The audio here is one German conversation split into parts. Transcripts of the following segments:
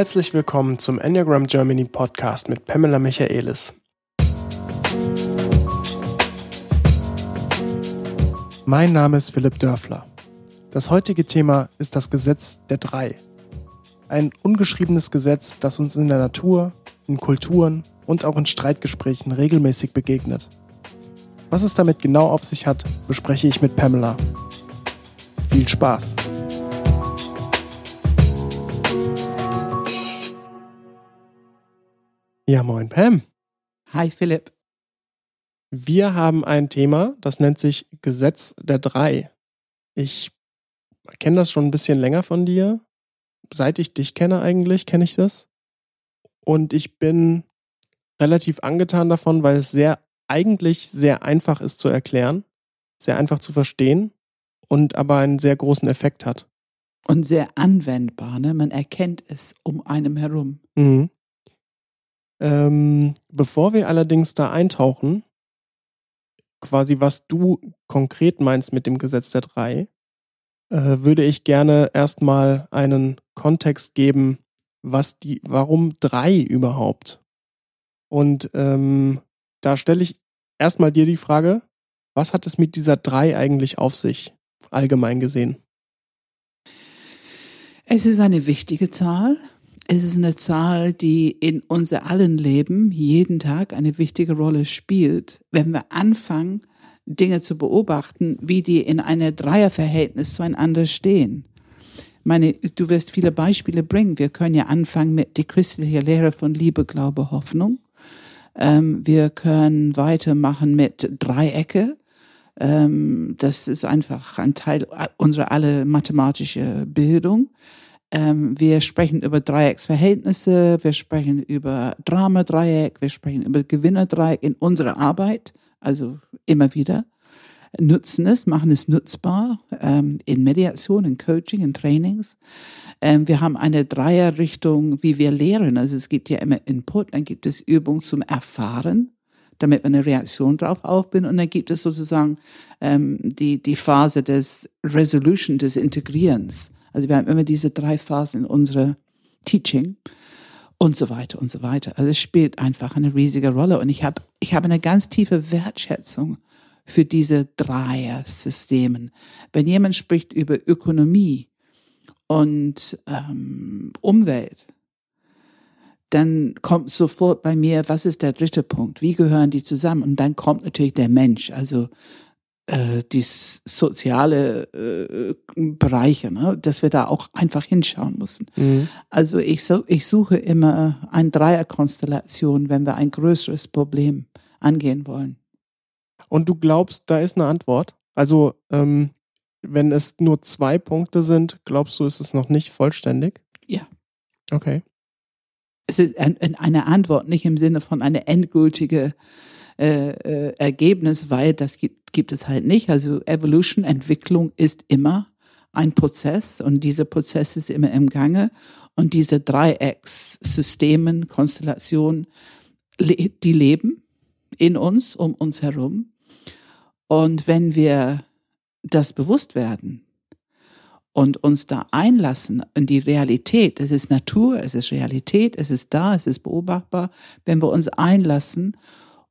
Herzlich willkommen zum Enneagram Germany Podcast mit Pamela Michaelis. Mein Name ist Philipp Dörfler. Das heutige Thema ist das Gesetz der Drei. Ein ungeschriebenes Gesetz, das uns in der Natur, in Kulturen und auch in Streitgesprächen regelmäßig begegnet. Was es damit genau auf sich hat, bespreche ich mit Pamela. Viel Spaß! Ja, moin Pam. Hi Philipp. Wir haben ein Thema, das nennt sich Gesetz der Drei. Ich kenne das schon ein bisschen länger von dir. Seit ich dich kenne eigentlich, kenne ich das. Und ich bin relativ angetan davon, weil es sehr, eigentlich sehr einfach ist zu erklären, sehr einfach zu verstehen und aber einen sehr großen Effekt hat. Und sehr anwendbar, ne? Man erkennt es um einem herum. Mhm. Ähm, bevor wir allerdings da eintauchen, quasi was du konkret meinst mit dem Gesetz der drei, äh, würde ich gerne erstmal einen Kontext geben, was die, warum drei überhaupt? Und ähm, da stelle ich erstmal dir die Frage, was hat es mit dieser drei eigentlich auf sich, allgemein gesehen? Es ist eine wichtige Zahl. Es ist eine Zahl, die in unser allen Leben jeden Tag eine wichtige Rolle spielt. Wenn wir anfangen, Dinge zu beobachten, wie die in einem Dreierverhältnis zueinander stehen. Meine, du wirst viele Beispiele bringen. Wir können ja anfangen mit die christliche Lehre von Liebe, Glaube, Hoffnung. Ähm, wir können weitermachen mit Dreiecke. Ähm, das ist einfach ein Teil unserer alle mathematische Bildung. Ähm, wir sprechen über Dreiecksverhältnisse, wir sprechen über Dramadreieck, wir sprechen über Gewinnerdreieck in unserer Arbeit, also immer wieder. Nutzen es, machen es nutzbar ähm, in Mediation, in Coaching, in Trainings. Ähm, wir haben eine Dreierrichtung, wie wir lehren. Also es gibt ja immer Input, dann gibt es Übungen zum Erfahren, damit wir eine Reaktion drauf aufbinden. Und dann gibt es sozusagen ähm, die, die Phase des Resolution, des Integrierens. Also wir haben immer diese drei Phasen in unserer Teaching und so weiter und so weiter. Also es spielt einfach eine riesige Rolle und ich habe ich habe eine ganz tiefe Wertschätzung für diese Dreier-Systemen. Wenn jemand spricht über Ökonomie und ähm, Umwelt, dann kommt sofort bei mir, was ist der dritte Punkt? Wie gehören die zusammen? Und dann kommt natürlich der Mensch, also äh, die soziale äh, Bereiche, ne? dass wir da auch einfach hinschauen müssen. Mhm. Also ich, so, ich suche immer eine Dreierkonstellation, wenn wir ein größeres Problem angehen wollen. Und du glaubst, da ist eine Antwort? Also ähm, wenn es nur zwei Punkte sind, glaubst du, ist es noch nicht vollständig? Ja. Okay. Es ist eine Antwort, nicht im Sinne von eine endgültige äh, äh, Ergebnis, weil das gibt, gibt es halt nicht. Also Evolution, Entwicklung ist immer ein Prozess und dieser Prozess ist immer im Gange und diese Dreieckssystemen, Konstellationen, die leben in uns, um uns herum. Und wenn wir das bewusst werden und uns da einlassen in die Realität, es ist Natur, es ist Realität, es ist da, es ist beobachtbar, wenn wir uns einlassen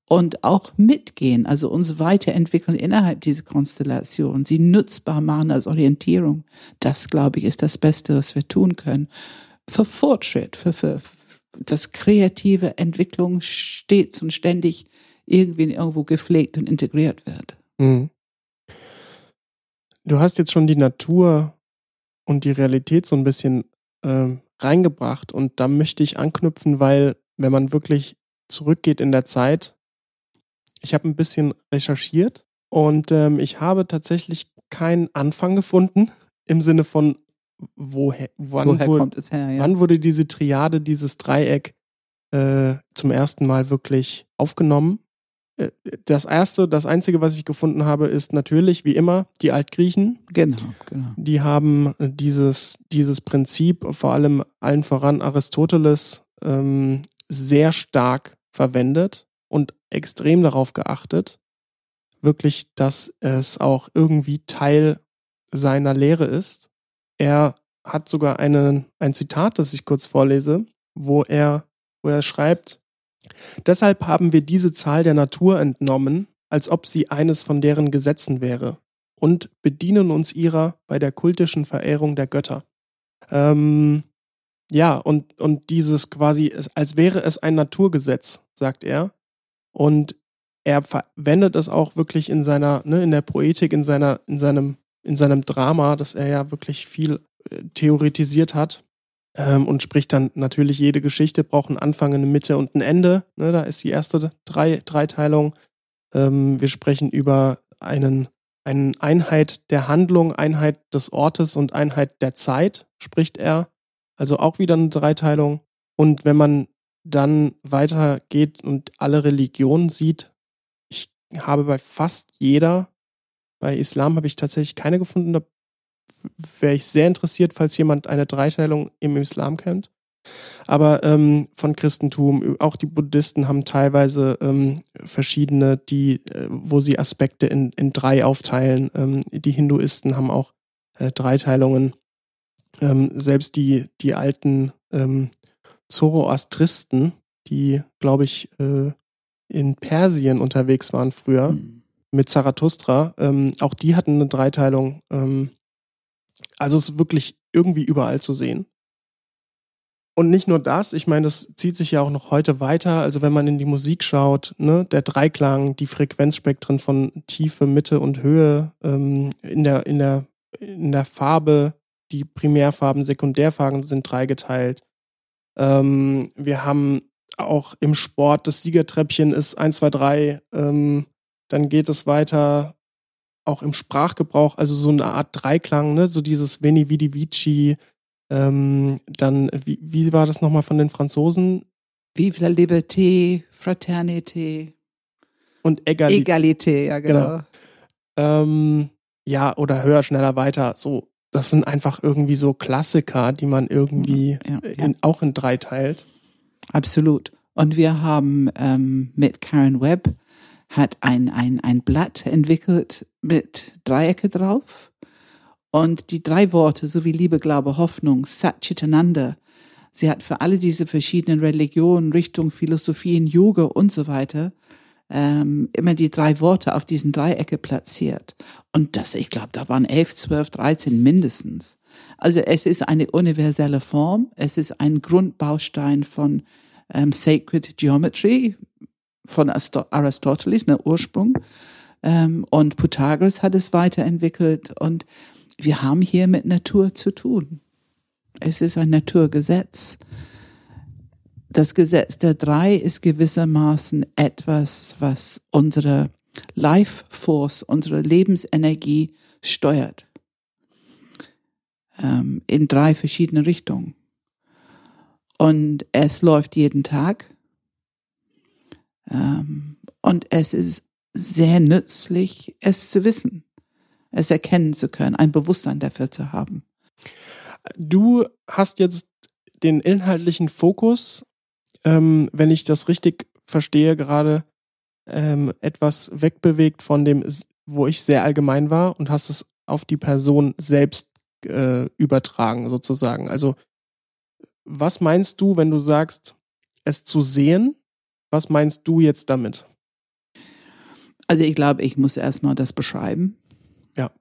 und auch mitgehen, also uns weiterentwickeln innerhalb dieser Konstellation, sie nutzbar machen als Orientierung. Das, glaube ich, ist das Beste, was wir tun können. Für Fortschritt, für, für, das kreative Entwicklung stets und ständig irgendwie irgendwo gepflegt und integriert wird. Mhm. Du hast jetzt schon die Natur und die Realität so ein bisschen äh, reingebracht und da möchte ich anknüpfen, weil wenn man wirklich zurückgeht in der Zeit, ich habe ein bisschen recherchiert und ähm, ich habe tatsächlich keinen Anfang gefunden im Sinne von woher, wann, woher wurde, her, ja. wann wurde diese Triade, dieses Dreieck äh, zum ersten Mal wirklich aufgenommen. Äh, das erste, das einzige, was ich gefunden habe, ist natürlich wie immer die Altgriechen. Genau, genau. Die haben dieses dieses Prinzip, vor allem allen voran Aristoteles, ähm, sehr stark verwendet und extrem darauf geachtet, wirklich, dass es auch irgendwie Teil seiner Lehre ist. Er hat sogar eine, ein Zitat, das ich kurz vorlese, wo er, wo er schreibt, Deshalb haben wir diese Zahl der Natur entnommen, als ob sie eines von deren Gesetzen wäre, und bedienen uns ihrer bei der kultischen Verehrung der Götter. Ähm, ja, und, und dieses quasi, als wäre es ein Naturgesetz, sagt er. Und er verwendet es auch wirklich in seiner, ne, in der Poetik, in seiner, in seinem, in seinem Drama, dass er ja wirklich viel äh, theoretisiert hat. Ähm, und spricht dann natürlich, jede Geschichte braucht einen Anfang, eine Mitte und ein Ende. Ne, da ist die erste drei, Dreiteilung. Ähm, wir sprechen über einen, eine Einheit der Handlung, Einheit des Ortes und Einheit der Zeit, spricht er. Also auch wieder eine Dreiteilung. Und wenn man dann weitergeht und alle Religionen sieht, ich habe bei fast jeder, bei Islam habe ich tatsächlich keine gefunden, da wäre ich sehr interessiert, falls jemand eine Dreiteilung im Islam kennt. Aber ähm, von Christentum, auch die Buddhisten haben teilweise ähm, verschiedene, die, äh, wo sie Aspekte in, in drei aufteilen. Ähm, die Hinduisten haben auch äh, Dreiteilungen. Ähm, selbst die, die alten ähm, Zoroastristen, die, glaube ich, äh, in Persien unterwegs waren früher, mhm. mit Zarathustra, ähm, auch die hatten eine Dreiteilung. Ähm, also es ist wirklich irgendwie überall zu sehen. Und nicht nur das, ich meine, das zieht sich ja auch noch heute weiter. Also wenn man in die Musik schaut, ne, der Dreiklang, die Frequenzspektren von Tiefe, Mitte und Höhe, ähm, in der, in der, in der Farbe, die Primärfarben, Sekundärfarben sind dreigeteilt. Ähm, wir haben auch im Sport, das Siegertreppchen ist 1, 2, 3, ähm, dann geht es weiter auch im Sprachgebrauch, also so eine Art Dreiklang, ne? so dieses Veni Vidi Vici, ähm, dann, wie, wie war das nochmal von den Franzosen? Vive la Liberté, Fraternité. Und Egalité. Egalité, ja genau. genau. Ähm, ja, oder höher, schneller, weiter. So, das sind einfach irgendwie so Klassiker, die man irgendwie ja, ja. In, auch in drei teilt. Absolut. Und wir haben ähm, mit Karen Webb hat ein, ein, ein Blatt entwickelt mit Dreiecke drauf und die drei Worte, so wie Liebe, Glaube, Hoffnung, Satchitananda, sie hat für alle diese verschiedenen Religionen, Richtungen, Philosophien, Yoga und so weiter, ähm, immer die drei Worte auf diesen Dreiecke platziert. Und das, ich glaube, da waren elf, zwölf, dreizehn mindestens. Also es ist eine universelle Form, es ist ein Grundbaustein von ähm, Sacred Geometry, von Aristoteles, ne, Ursprung. Ähm, und Pythagoras hat es weiterentwickelt. Und wir haben hier mit Natur zu tun. Es ist ein Naturgesetz. Das Gesetz der drei ist gewissermaßen etwas, was unsere Life Force, unsere Lebensenergie steuert. Ähm, in drei verschiedene Richtungen. Und es läuft jeden Tag. Ähm, und es ist sehr nützlich, es zu wissen, es erkennen zu können, ein Bewusstsein dafür zu haben. Du hast jetzt den inhaltlichen Fokus, ähm, wenn ich das richtig verstehe, gerade ähm, etwas wegbewegt von dem, wo ich sehr allgemein war und hast es auf die Person selbst äh, übertragen, sozusagen. Also, was meinst du, wenn du sagst, es zu sehen? Was meinst du jetzt damit? Also ich glaube, ich muss erstmal das beschreiben. Ja.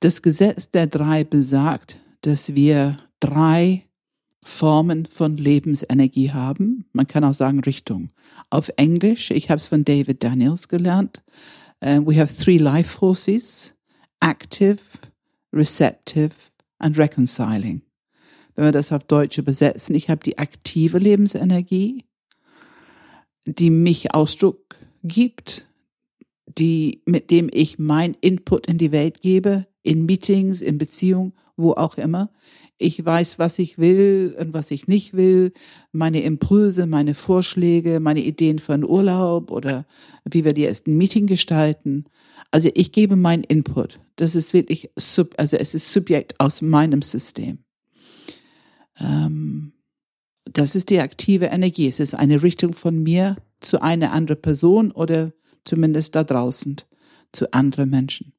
Das Gesetz der drei besagt, dass wir drei Formen von Lebensenergie haben. Man kann auch sagen Richtung. Auf Englisch, ich habe es von David Daniels gelernt, uh, we have three life forces, active, receptive and reconciling. Wenn wir das auf Deutsch übersetzen, ich habe die aktive Lebensenergie, die mich Ausdruck gibt, die, mit dem ich mein Input in die Welt gebe, in Meetings, in Beziehungen, wo auch immer. Ich weiß, was ich will und was ich nicht will, meine Impulse, meine Vorschläge, meine Ideen für einen Urlaub oder wie wir die erst ein Meeting gestalten. Also ich gebe meinen Input. Das ist wirklich, sub, also es ist Subjekt aus meinem System. Ähm, das ist die aktive Energie. Es ist eine Richtung von mir zu einer anderen Person oder zumindest da draußen zu anderen Menschen.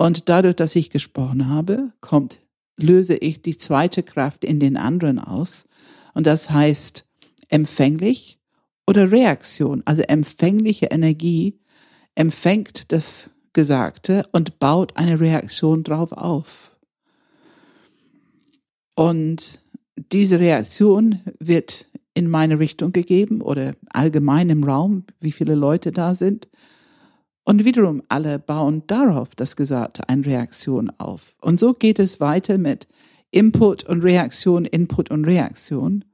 Und dadurch, dass ich gesprochen habe, kommt löse ich die zweite Kraft in den anderen aus. Und das heißt empfänglich oder Reaktion. Also empfängliche Energie empfängt das Gesagte und baut eine Reaktion drauf auf. Und diese Reaktion wird in meine Richtung gegeben oder allgemein im Raum, wie viele Leute da sind. Und wiederum alle bauen darauf das Gesagte eine Reaktion auf. Und so geht es weiter mit Input und Reaktion, Input und Reaktion.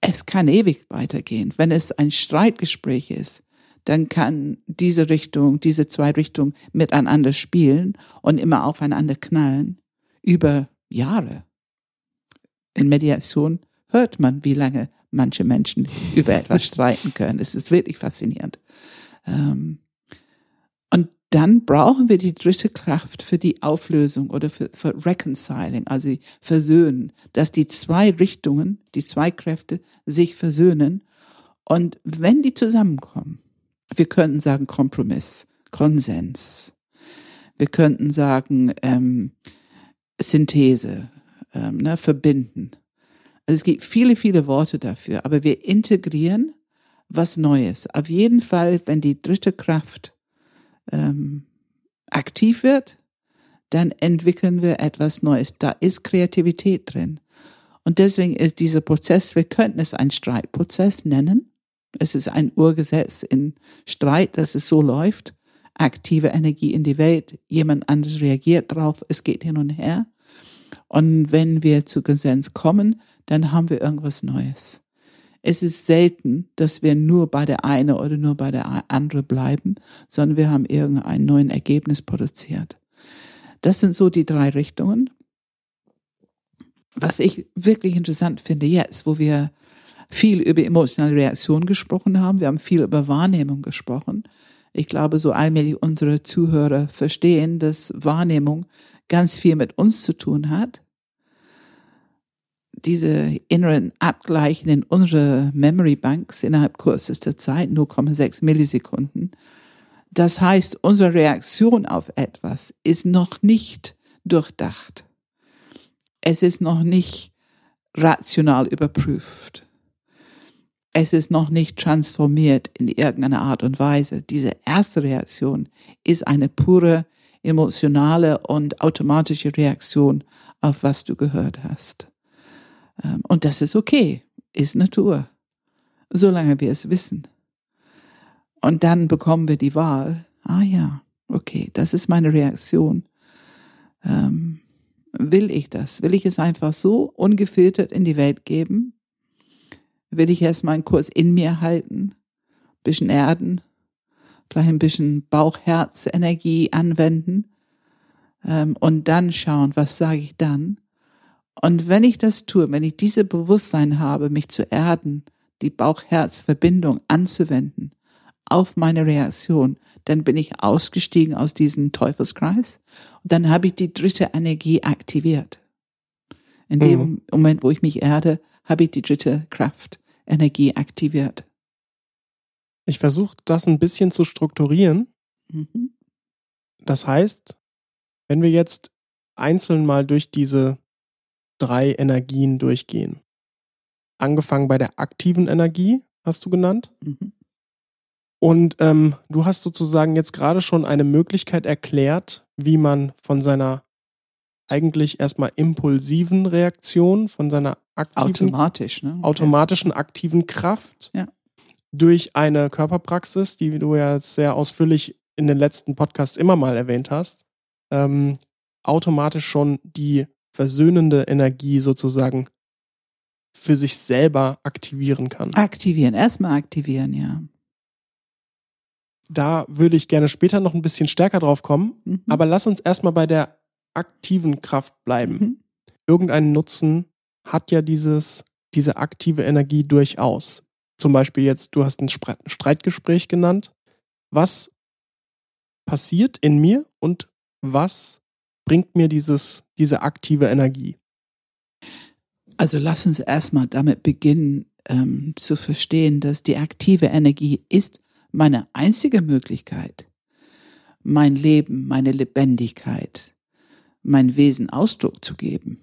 Es kann ewig weitergehen. Wenn es ein Streitgespräch ist, dann kann diese Richtung, diese zwei Richtungen miteinander spielen und immer aufeinander knallen über Jahre. In Mediation hört man, wie lange manche Menschen über etwas streiten können. Es ist wirklich faszinierend. Ähm, und dann brauchen wir die dritte Kraft für die Auflösung oder für, für Reconciling, also Versöhnen, dass die zwei Richtungen, die zwei Kräfte sich versöhnen. Und wenn die zusammenkommen, wir könnten sagen Kompromiss, Konsens, wir könnten sagen ähm, Synthese, ähm, ne, verbinden. Also es gibt viele, viele Worte dafür, aber wir integrieren was Neues. Auf jeden Fall, wenn die dritte Kraft ähm, aktiv wird, dann entwickeln wir etwas Neues. Da ist Kreativität drin. Und deswegen ist dieser Prozess, wir könnten es einen Streitprozess nennen. Es ist ein Urgesetz in Streit, dass es so läuft. Aktive Energie in die Welt, jemand anderes reagiert drauf, es geht hin und her. Und wenn wir zu Konsens kommen, dann haben wir irgendwas Neues. Es ist selten, dass wir nur bei der eine oder nur bei der andere bleiben, sondern wir haben irgendein neues Ergebnis produziert. Das sind so die drei Richtungen. Was ich wirklich interessant finde jetzt, wo wir viel über emotionale Reaktion gesprochen haben, wir haben viel über Wahrnehmung gesprochen. Ich glaube, so allmählich unsere Zuhörer verstehen, dass Wahrnehmung ganz viel mit uns zu tun hat diese inneren Abgleichen in unsere Memory Banks innerhalb kürzester Zeit, 0,6 Millisekunden. Das heißt, unsere Reaktion auf etwas ist noch nicht durchdacht. Es ist noch nicht rational überprüft. Es ist noch nicht transformiert in irgendeiner Art und Weise. Diese erste Reaktion ist eine pure emotionale und automatische Reaktion auf was du gehört hast. Ähm, und das ist okay, ist Natur, solange wir es wissen. Und dann bekommen wir die Wahl, ah ja, okay, das ist meine Reaktion. Ähm, will ich das? Will ich es einfach so ungefiltert in die Welt geben? Will ich erstmal einen Kurs in mir halten, bisschen erden, vielleicht ein bisschen Bauch-Herz-Energie anwenden ähm, und dann schauen, was sage ich dann? Und wenn ich das tue, wenn ich diese Bewusstsein habe, mich zu erden, die Bauch-Herz-Verbindung anzuwenden auf meine Reaktion, dann bin ich ausgestiegen aus diesem Teufelskreis und dann habe ich die dritte Energie aktiviert. In dem mhm. Moment, wo ich mich erde, habe ich die dritte Kraft, Energie aktiviert. Ich versuche das ein bisschen zu strukturieren. Mhm. Das heißt, wenn wir jetzt einzeln mal durch diese drei Energien durchgehen. Angefangen bei der aktiven Energie, hast du genannt. Mhm. Und ähm, du hast sozusagen jetzt gerade schon eine Möglichkeit erklärt, wie man von seiner eigentlich erstmal impulsiven Reaktion, von seiner aktiven, Automatisch, ne? okay. automatischen aktiven Kraft ja. durch eine Körperpraxis, die du ja sehr ausführlich in den letzten Podcasts immer mal erwähnt hast, ähm, automatisch schon die versöhnende Energie sozusagen für sich selber aktivieren kann. Aktivieren, erstmal aktivieren, ja. Da würde ich gerne später noch ein bisschen stärker drauf kommen, mhm. aber lass uns erstmal bei der aktiven Kraft bleiben. Mhm. Irgendeinen Nutzen hat ja dieses, diese aktive Energie durchaus. Zum Beispiel jetzt, du hast ein Streitgespräch genannt. Was passiert in mir und was bringt mir dieses, diese aktive Energie? Also lass uns erstmal damit beginnen ähm, zu verstehen, dass die aktive Energie ist meine einzige Möglichkeit, mein Leben, meine Lebendigkeit, mein Wesen Ausdruck zu geben.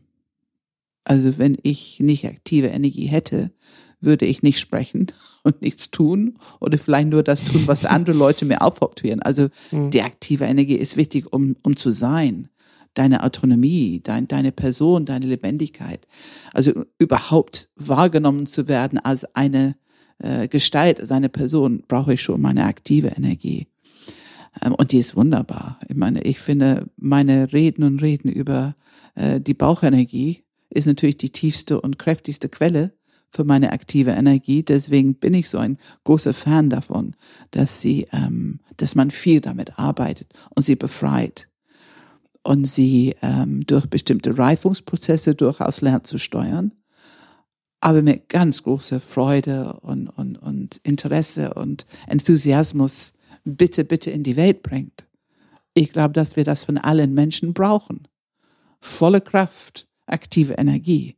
Also wenn ich nicht aktive Energie hätte, würde ich nicht sprechen und nichts tun oder vielleicht nur das tun, was andere Leute mir aufoptieren. Also mhm. die aktive Energie ist wichtig, um, um zu sein. Deine Autonomie, dein, deine Person, deine Lebendigkeit. Also überhaupt wahrgenommen zu werden als eine äh, Gestalt, als eine Person, brauche ich schon meine aktive Energie. Ähm, und die ist wunderbar. Ich meine, ich finde, meine Reden und Reden über äh, die Bauchenergie ist natürlich die tiefste und kräftigste Quelle für meine aktive Energie. Deswegen bin ich so ein großer Fan davon, dass sie, ähm, dass man viel damit arbeitet und sie befreit und sie ähm, durch bestimmte Reifungsprozesse durchaus lernt zu steuern, aber mit ganz großer Freude und, und, und Interesse und Enthusiasmus bitte, bitte in die Welt bringt. Ich glaube, dass wir das von allen Menschen brauchen. Volle Kraft, aktive Energie.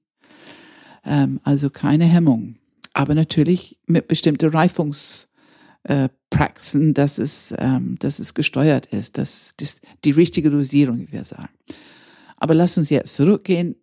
Ähm, also keine Hemmung. Aber natürlich mit bestimmten Reifungspraxen, äh, dass es, ähm, dass es gesteuert ist, dass das die richtige Dosierung, wie wir sagen. Aber lass uns jetzt zurückgehen.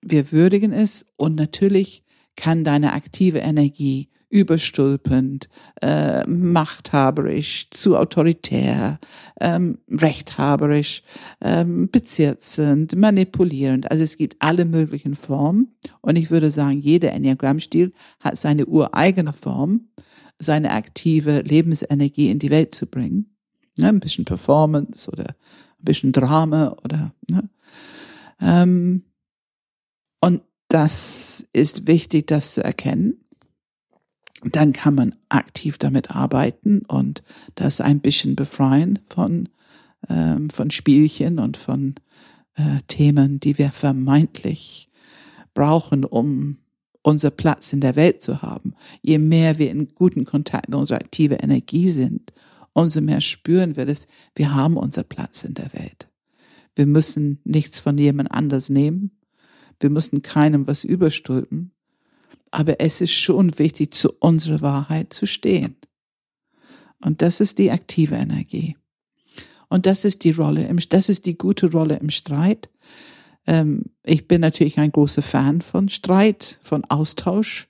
Wir würdigen es und natürlich kann deine aktive Energie überstülpend, äh, machthaberisch, zu autoritär, ähm, rechthaberisch, ähm, bezirzend, manipulierend. Also es gibt alle möglichen Formen. Und ich würde sagen, jeder Enneagrammstil hat seine ureigene Form, seine aktive Lebensenergie in die Welt zu bringen. Ne, ein bisschen Performance oder ein bisschen Drama oder ne? ähm, und das ist wichtig, das zu erkennen dann kann man aktiv damit arbeiten und das ein bisschen befreien von, ähm, von Spielchen und von äh, Themen, die wir vermeintlich brauchen, um unser Platz in der Welt zu haben. Je mehr wir in guten Kontakt mit unserer aktiven Energie sind, umso mehr spüren wir das, wir haben unser Platz in der Welt. Wir müssen nichts von jemand anders nehmen. Wir müssen keinem was überstülpen aber es ist schon wichtig, zu unserer Wahrheit zu stehen. Und das ist die aktive Energie. Und das ist die Rolle, im, das ist die gute Rolle im Streit. Ähm, ich bin natürlich ein großer Fan von Streit, von Austausch.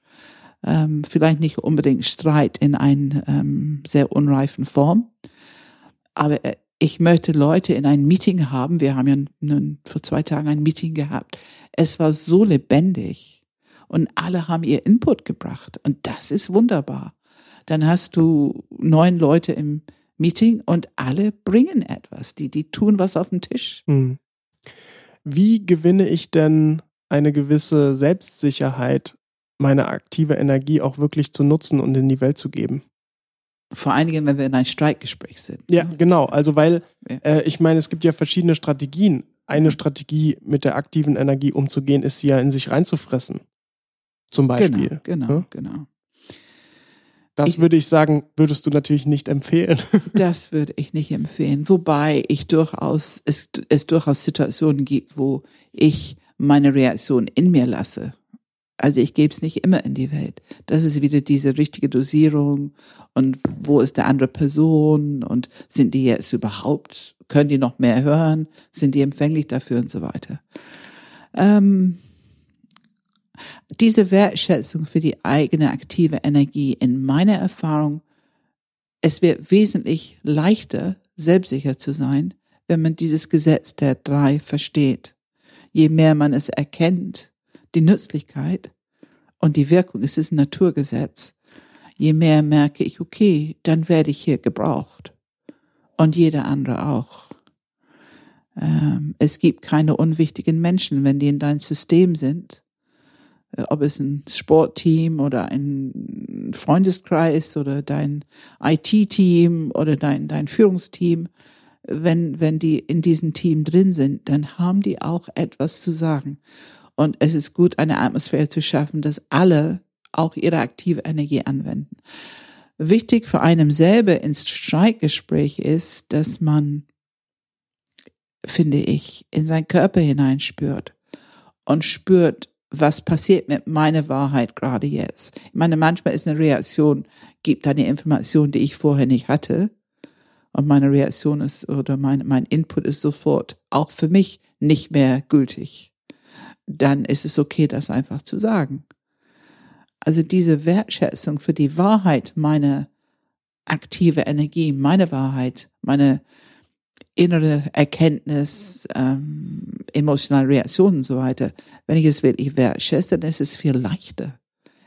Ähm, vielleicht nicht unbedingt Streit in einer ähm, sehr unreifen Form. Aber äh, ich möchte Leute in ein Meeting haben. Wir haben ja nun, vor zwei Tagen ein Meeting gehabt. Es war so lebendig und alle haben ihr Input gebracht. Und das ist wunderbar. Dann hast du neun Leute im Meeting und alle bringen etwas. Die, die tun was auf dem Tisch. Hm. Wie gewinne ich denn eine gewisse Selbstsicherheit, meine aktive Energie auch wirklich zu nutzen und in die Welt zu geben? Vor allen Dingen, wenn wir in einem Streitgespräch sind. Ja, genau. Also weil äh, ich meine, es gibt ja verschiedene Strategien. Eine Strategie, mit der aktiven Energie umzugehen, ist sie ja in sich reinzufressen zum Beispiel. Genau, genau, ja? genau. Das ich, würde ich sagen, würdest du natürlich nicht empfehlen. Das würde ich nicht empfehlen. Wobei ich durchaus, es, es durchaus Situationen gibt, wo ich meine Reaktion in mir lasse. Also ich gebe es nicht immer in die Welt. Das ist wieder diese richtige Dosierung und wo ist der andere Person und sind die jetzt überhaupt, können die noch mehr hören, sind die empfänglich dafür und so weiter. Ähm, diese Wertschätzung für die eigene aktive Energie in meiner Erfahrung, es wird wesentlich leichter, selbstsicher zu sein, wenn man dieses Gesetz der drei versteht. Je mehr man es erkennt, die Nützlichkeit und die Wirkung, es ist ein Naturgesetz, je mehr merke ich, okay, dann werde ich hier gebraucht. Und jeder andere auch. Ähm, es gibt keine unwichtigen Menschen, wenn die in dein System sind ob es ein Sportteam oder ein Freundeskreis oder dein IT-Team oder dein, dein Führungsteam, wenn, wenn die in diesem Team drin sind, dann haben die auch etwas zu sagen. Und es ist gut, eine Atmosphäre zu schaffen, dass alle auch ihre aktive Energie anwenden. Wichtig für einem selber ins Streitgespräch ist, dass man, finde ich, in seinen Körper hineinspürt und spürt, was passiert mit meiner Wahrheit gerade jetzt? Ich meine, manchmal ist eine Reaktion, gibt eine Information, die ich vorher nicht hatte. Und meine Reaktion ist, oder mein, mein Input ist sofort auch für mich nicht mehr gültig. Dann ist es okay, das einfach zu sagen. Also diese Wertschätzung für die Wahrheit meiner aktive Energie, meine Wahrheit, meine innere Erkenntnis, ähm, emotionale Reaktionen und so weiter. Wenn ich es wirklich wertschätze, dann ist es viel leichter,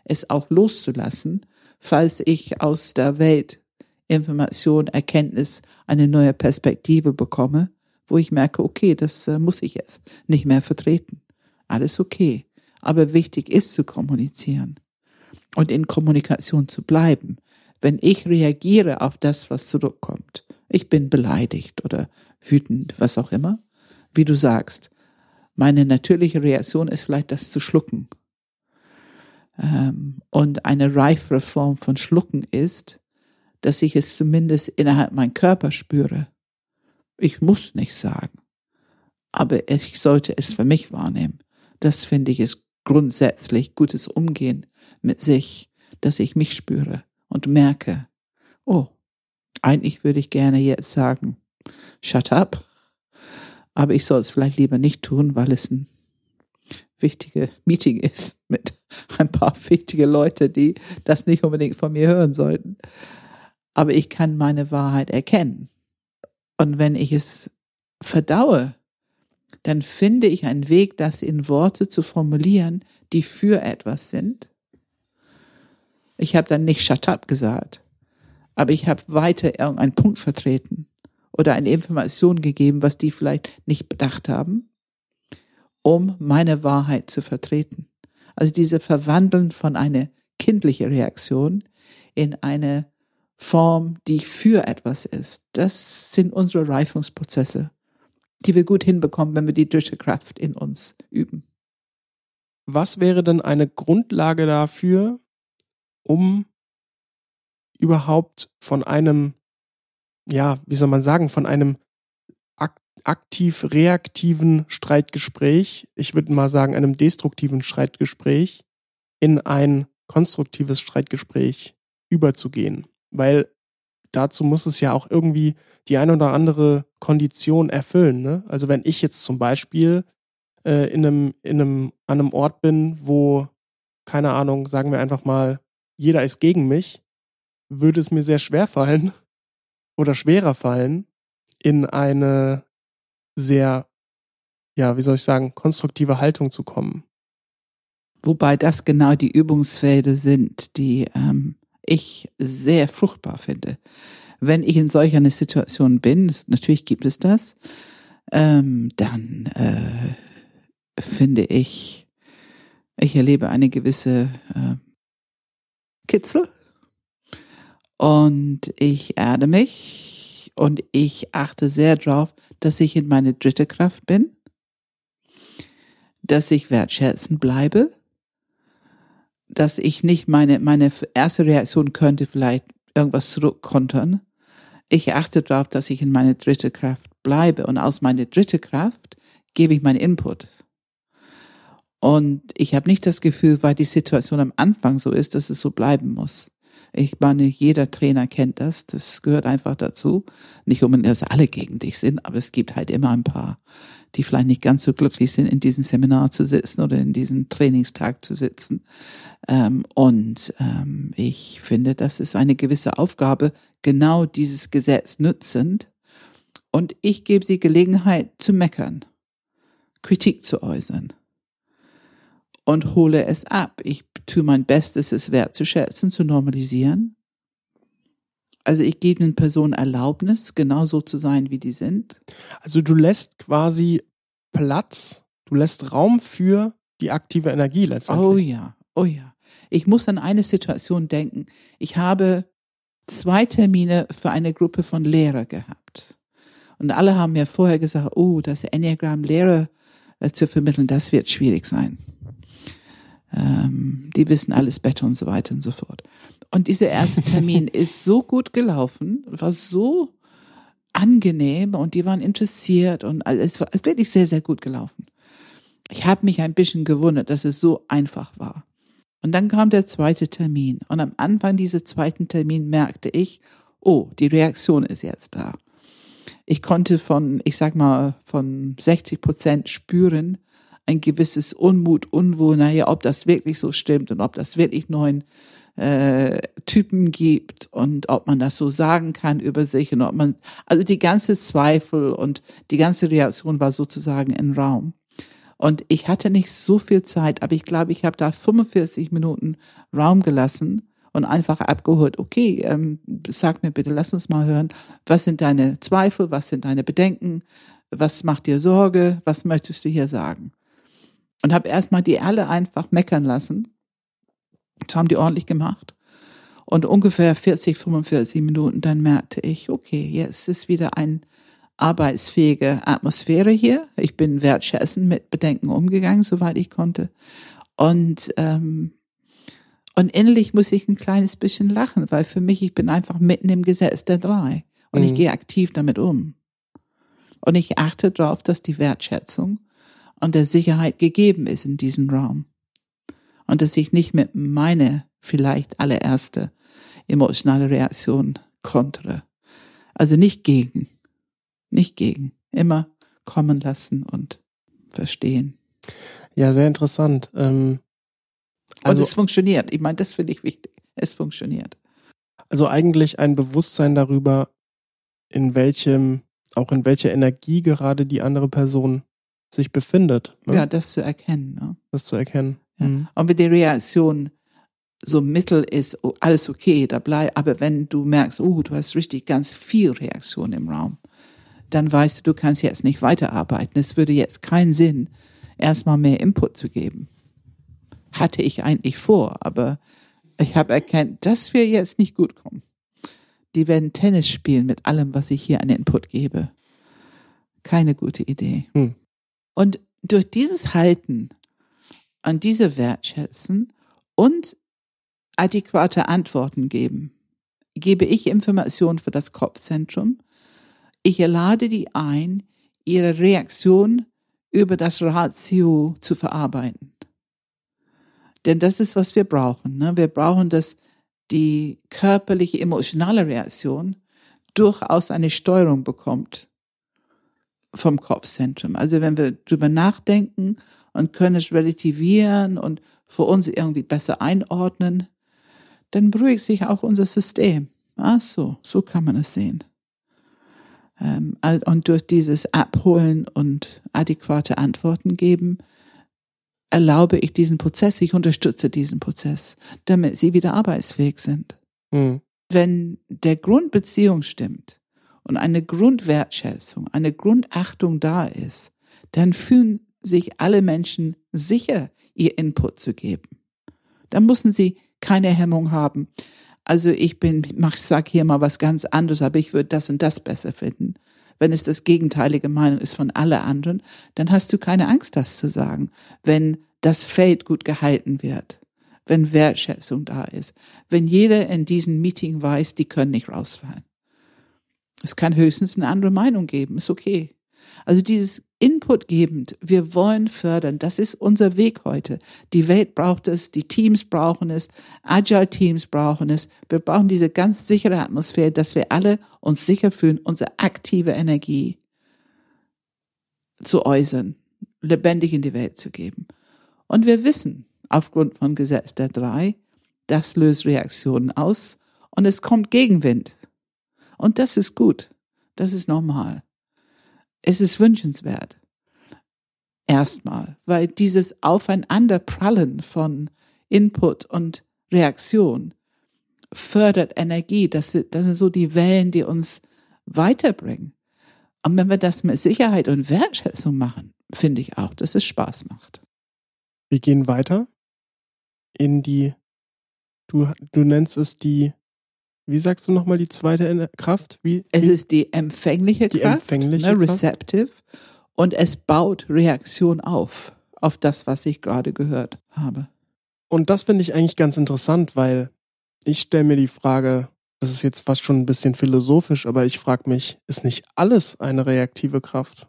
es auch loszulassen, falls ich aus der Welt Information, Erkenntnis, eine neue Perspektive bekomme, wo ich merke, okay, das äh, muss ich jetzt nicht mehr vertreten. Alles okay. Aber wichtig ist zu kommunizieren und in Kommunikation zu bleiben. Wenn ich reagiere auf das, was zurückkommt, ich bin beleidigt oder wütend, was auch immer, wie du sagst, meine natürliche Reaktion ist vielleicht das zu schlucken. Ähm, und eine reifere Form von Schlucken ist, dass ich es zumindest innerhalb meinem Körper spüre. Ich muss nicht sagen, aber ich sollte es für mich wahrnehmen. Das finde ich ist grundsätzlich gutes Umgehen mit sich, dass ich mich spüre und merke, oh, eigentlich würde ich gerne jetzt sagen, shut up, aber ich soll es vielleicht lieber nicht tun, weil es ein wichtiges Meeting ist mit ein paar wichtige Leute, die das nicht unbedingt von mir hören sollten aber ich kann meine Wahrheit erkennen. Und wenn ich es verdaue, dann finde ich einen Weg, das in Worte zu formulieren, die für etwas sind. Ich habe dann nicht shut up gesagt, aber ich habe weiter irgendeinen Punkt vertreten oder eine Information gegeben, was die vielleicht nicht bedacht haben, um meine Wahrheit zu vertreten. Also diese Verwandeln von einer kindlichen Reaktion in eine Form, die für etwas ist. Das sind unsere Reifungsprozesse, die wir gut hinbekommen, wenn wir die dritte Kraft in uns üben. Was wäre denn eine Grundlage dafür, um überhaupt von einem, ja, wie soll man sagen, von einem aktiv-reaktiven Streitgespräch, ich würde mal sagen, einem destruktiven Streitgespräch, in ein konstruktives Streitgespräch überzugehen? weil dazu muss es ja auch irgendwie die eine oder andere Kondition erfüllen. Ne? Also wenn ich jetzt zum Beispiel äh, in einem, in einem, an einem Ort bin, wo, keine Ahnung, sagen wir einfach mal, jeder ist gegen mich, würde es mir sehr schwer fallen oder schwerer fallen, in eine sehr, ja, wie soll ich sagen, konstruktive Haltung zu kommen. Wobei das genau die Übungsfelder sind, die ähm, ich sehr fruchtbar finde. Wenn ich in solch einer Situation bin, natürlich gibt es das, ähm, dann äh, finde ich, ich erlebe eine gewisse äh, Kitzel und ich erde mich und ich achte sehr darauf, dass ich in meine dritte Kraft bin, dass ich wertschätzend bleibe, dass ich nicht meine, meine erste Reaktion könnte vielleicht irgendwas zurückkontern. Ich achte darauf, dass ich in meine dritte Kraft bleibe und aus meiner dritte Kraft gebe ich meinen Input. Und ich habe nicht das Gefühl, weil die Situation am Anfang so ist, dass es so bleiben muss. Ich meine, jeder Trainer kennt das. Das gehört einfach dazu. Nicht unbedingt, dass alle gegen dich sind, aber es gibt halt immer ein paar, die vielleicht nicht ganz so glücklich sind, in diesem Seminar zu sitzen oder in diesem Trainingstag zu sitzen. Ähm, und ähm, ich finde, das ist eine gewisse Aufgabe, genau dieses Gesetz nützend. Und ich gebe sie Gelegenheit zu meckern, Kritik zu äußern und hole es ab. Ich tue mein Bestes, es wertzuschätzen, zu normalisieren. Also ich gebe den Personen Erlaubnis, genau so zu sein, wie die sind. Also du lässt quasi Platz, du lässt Raum für die aktive Energie letztendlich. Oh ja, oh ja. Ich muss an eine Situation denken. Ich habe zwei Termine für eine Gruppe von Lehrer gehabt. Und alle haben mir vorher gesagt, oh, das Enneagramm Lehrer äh, zu vermitteln, das wird schwierig sein. Ähm, die wissen alles besser und so weiter und so fort. Und dieser erste Termin ist so gut gelaufen, war so angenehm und die waren interessiert und es war wirklich sehr, sehr gut gelaufen. Ich habe mich ein bisschen gewundert, dass es so einfach war. Und dann kam der zweite Termin und am Anfang dieses zweiten Termin merkte ich, oh, die Reaktion ist jetzt da. ich konnte von, ich sag mal, von 60 Prozent spüren, ein gewisses Unmut, Unwohl, naja, ob das wirklich so stimmt und ob das wirklich neuen äh, Typen gibt und ob man das so sagen kann über sich und ob man, also die ganze Zweifel und die ganze Reaktion war sozusagen im Raum. Und ich hatte nicht so viel Zeit, aber ich glaube, ich habe da 45 Minuten Raum gelassen und einfach abgeholt, okay, ähm, sag mir bitte, lass uns mal hören, was sind deine Zweifel, was sind deine Bedenken, was macht dir Sorge, was möchtest du hier sagen? Und habe erstmal die alle einfach meckern lassen. Das haben die ordentlich gemacht. Und ungefähr 40, 45 Minuten, dann merkte ich, okay, jetzt ist wieder ein arbeitsfähige Atmosphäre hier. Ich bin wertschätzend mit Bedenken umgegangen, soweit ich konnte. Und ähm, und innerlich muss ich ein kleines bisschen lachen, weil für mich, ich bin einfach mitten im Gesetz der drei. Und mhm. ich gehe aktiv damit um. Und ich achte darauf, dass die Wertschätzung und der Sicherheit gegeben ist in diesem Raum. Und dass ich nicht mit meiner vielleicht allererste emotionale Reaktion kontere. Also nicht gegen. Nicht gegen. Immer kommen lassen und verstehen. Ja, sehr interessant. Ähm, also, und es funktioniert. Ich meine, das finde ich wichtig. Es funktioniert. Also eigentlich ein Bewusstsein darüber, in welchem, auch in welcher Energie gerade die andere Person sich befindet. Ne? Ja, das zu erkennen. Ne? Das zu erkennen. Ja. Mhm. Und wenn die Reaktion so mittel ist, oh, alles okay, da bleib, aber wenn du merkst, oh, du hast richtig ganz viel Reaktion im Raum, dann weißt du, du kannst jetzt nicht weiterarbeiten. Es würde jetzt keinen Sinn, erstmal mehr Input zu geben hatte ich eigentlich vor, aber ich habe erkannt, dass wir jetzt nicht gut kommen. Die werden Tennis spielen mit allem, was ich hier an Input gebe. Keine gute Idee. Hm. Und durch dieses Halten an diese Wertschätzen und adäquate Antworten geben, gebe ich Informationen für das Kopfzentrum. Ich lade die ein, ihre Reaktion über das Ratio zu verarbeiten. Denn das ist, was wir brauchen. Ne? Wir brauchen, dass die körperliche, emotionale Reaktion durchaus eine Steuerung bekommt vom Kopfzentrum. Also wenn wir drüber nachdenken und können es relativieren und für uns irgendwie besser einordnen, dann beruhigt sich auch unser System. Ach so, so kann man es sehen. Ähm, und durch dieses Abholen und adäquate Antworten geben, erlaube ich diesen Prozess, ich unterstütze diesen Prozess, damit sie wieder arbeitsfähig sind. Mhm. Wenn der Grundbeziehung stimmt und eine Grundwertschätzung, eine Grundachtung da ist, dann fühlen sich alle Menschen sicher, ihr Input zu geben. Dann müssen sie keine Hemmung haben. Also ich bin, ich sag hier mal was ganz anderes, aber ich würde das und das besser finden. Wenn es das gegenteilige Meinung ist von alle anderen, dann hast du keine Angst, das zu sagen. Wenn das Feld gut gehalten wird, wenn Wertschätzung da ist, wenn jeder in diesem Meeting weiß, die können nicht rausfallen. Es kann höchstens eine andere Meinung geben, ist okay. Also dieses Input gebend, wir wollen fördern, das ist unser Weg heute. Die Welt braucht es, die Teams brauchen es, Agile Teams brauchen es. Wir brauchen diese ganz sichere Atmosphäre, dass wir alle uns sicher fühlen, unsere aktive Energie zu äußern, lebendig in die Welt zu geben. Und wir wissen aufgrund von Gesetz der Drei, das löst Reaktionen aus und es kommt Gegenwind. Und das ist gut. Das ist normal es ist wünschenswert. Erstmal, weil dieses Aufeinanderprallen von Input und Reaktion fördert Energie. Das, das sind so die Wellen, die uns weiterbringen. Und wenn wir das mit Sicherheit und Wertschätzung machen, finde ich auch, dass es Spaß macht. Wir gehen weiter in die, du, du nennst es die wie sagst du nochmal die zweite Kraft? Wie, es ist die empfängliche die Kraft, empfängliche ne, receptive, und es baut Reaktion auf, auf das, was ich gerade gehört habe. Und das finde ich eigentlich ganz interessant, weil ich stelle mir die Frage, das ist jetzt fast schon ein bisschen philosophisch, aber ich frage mich, ist nicht alles eine reaktive Kraft?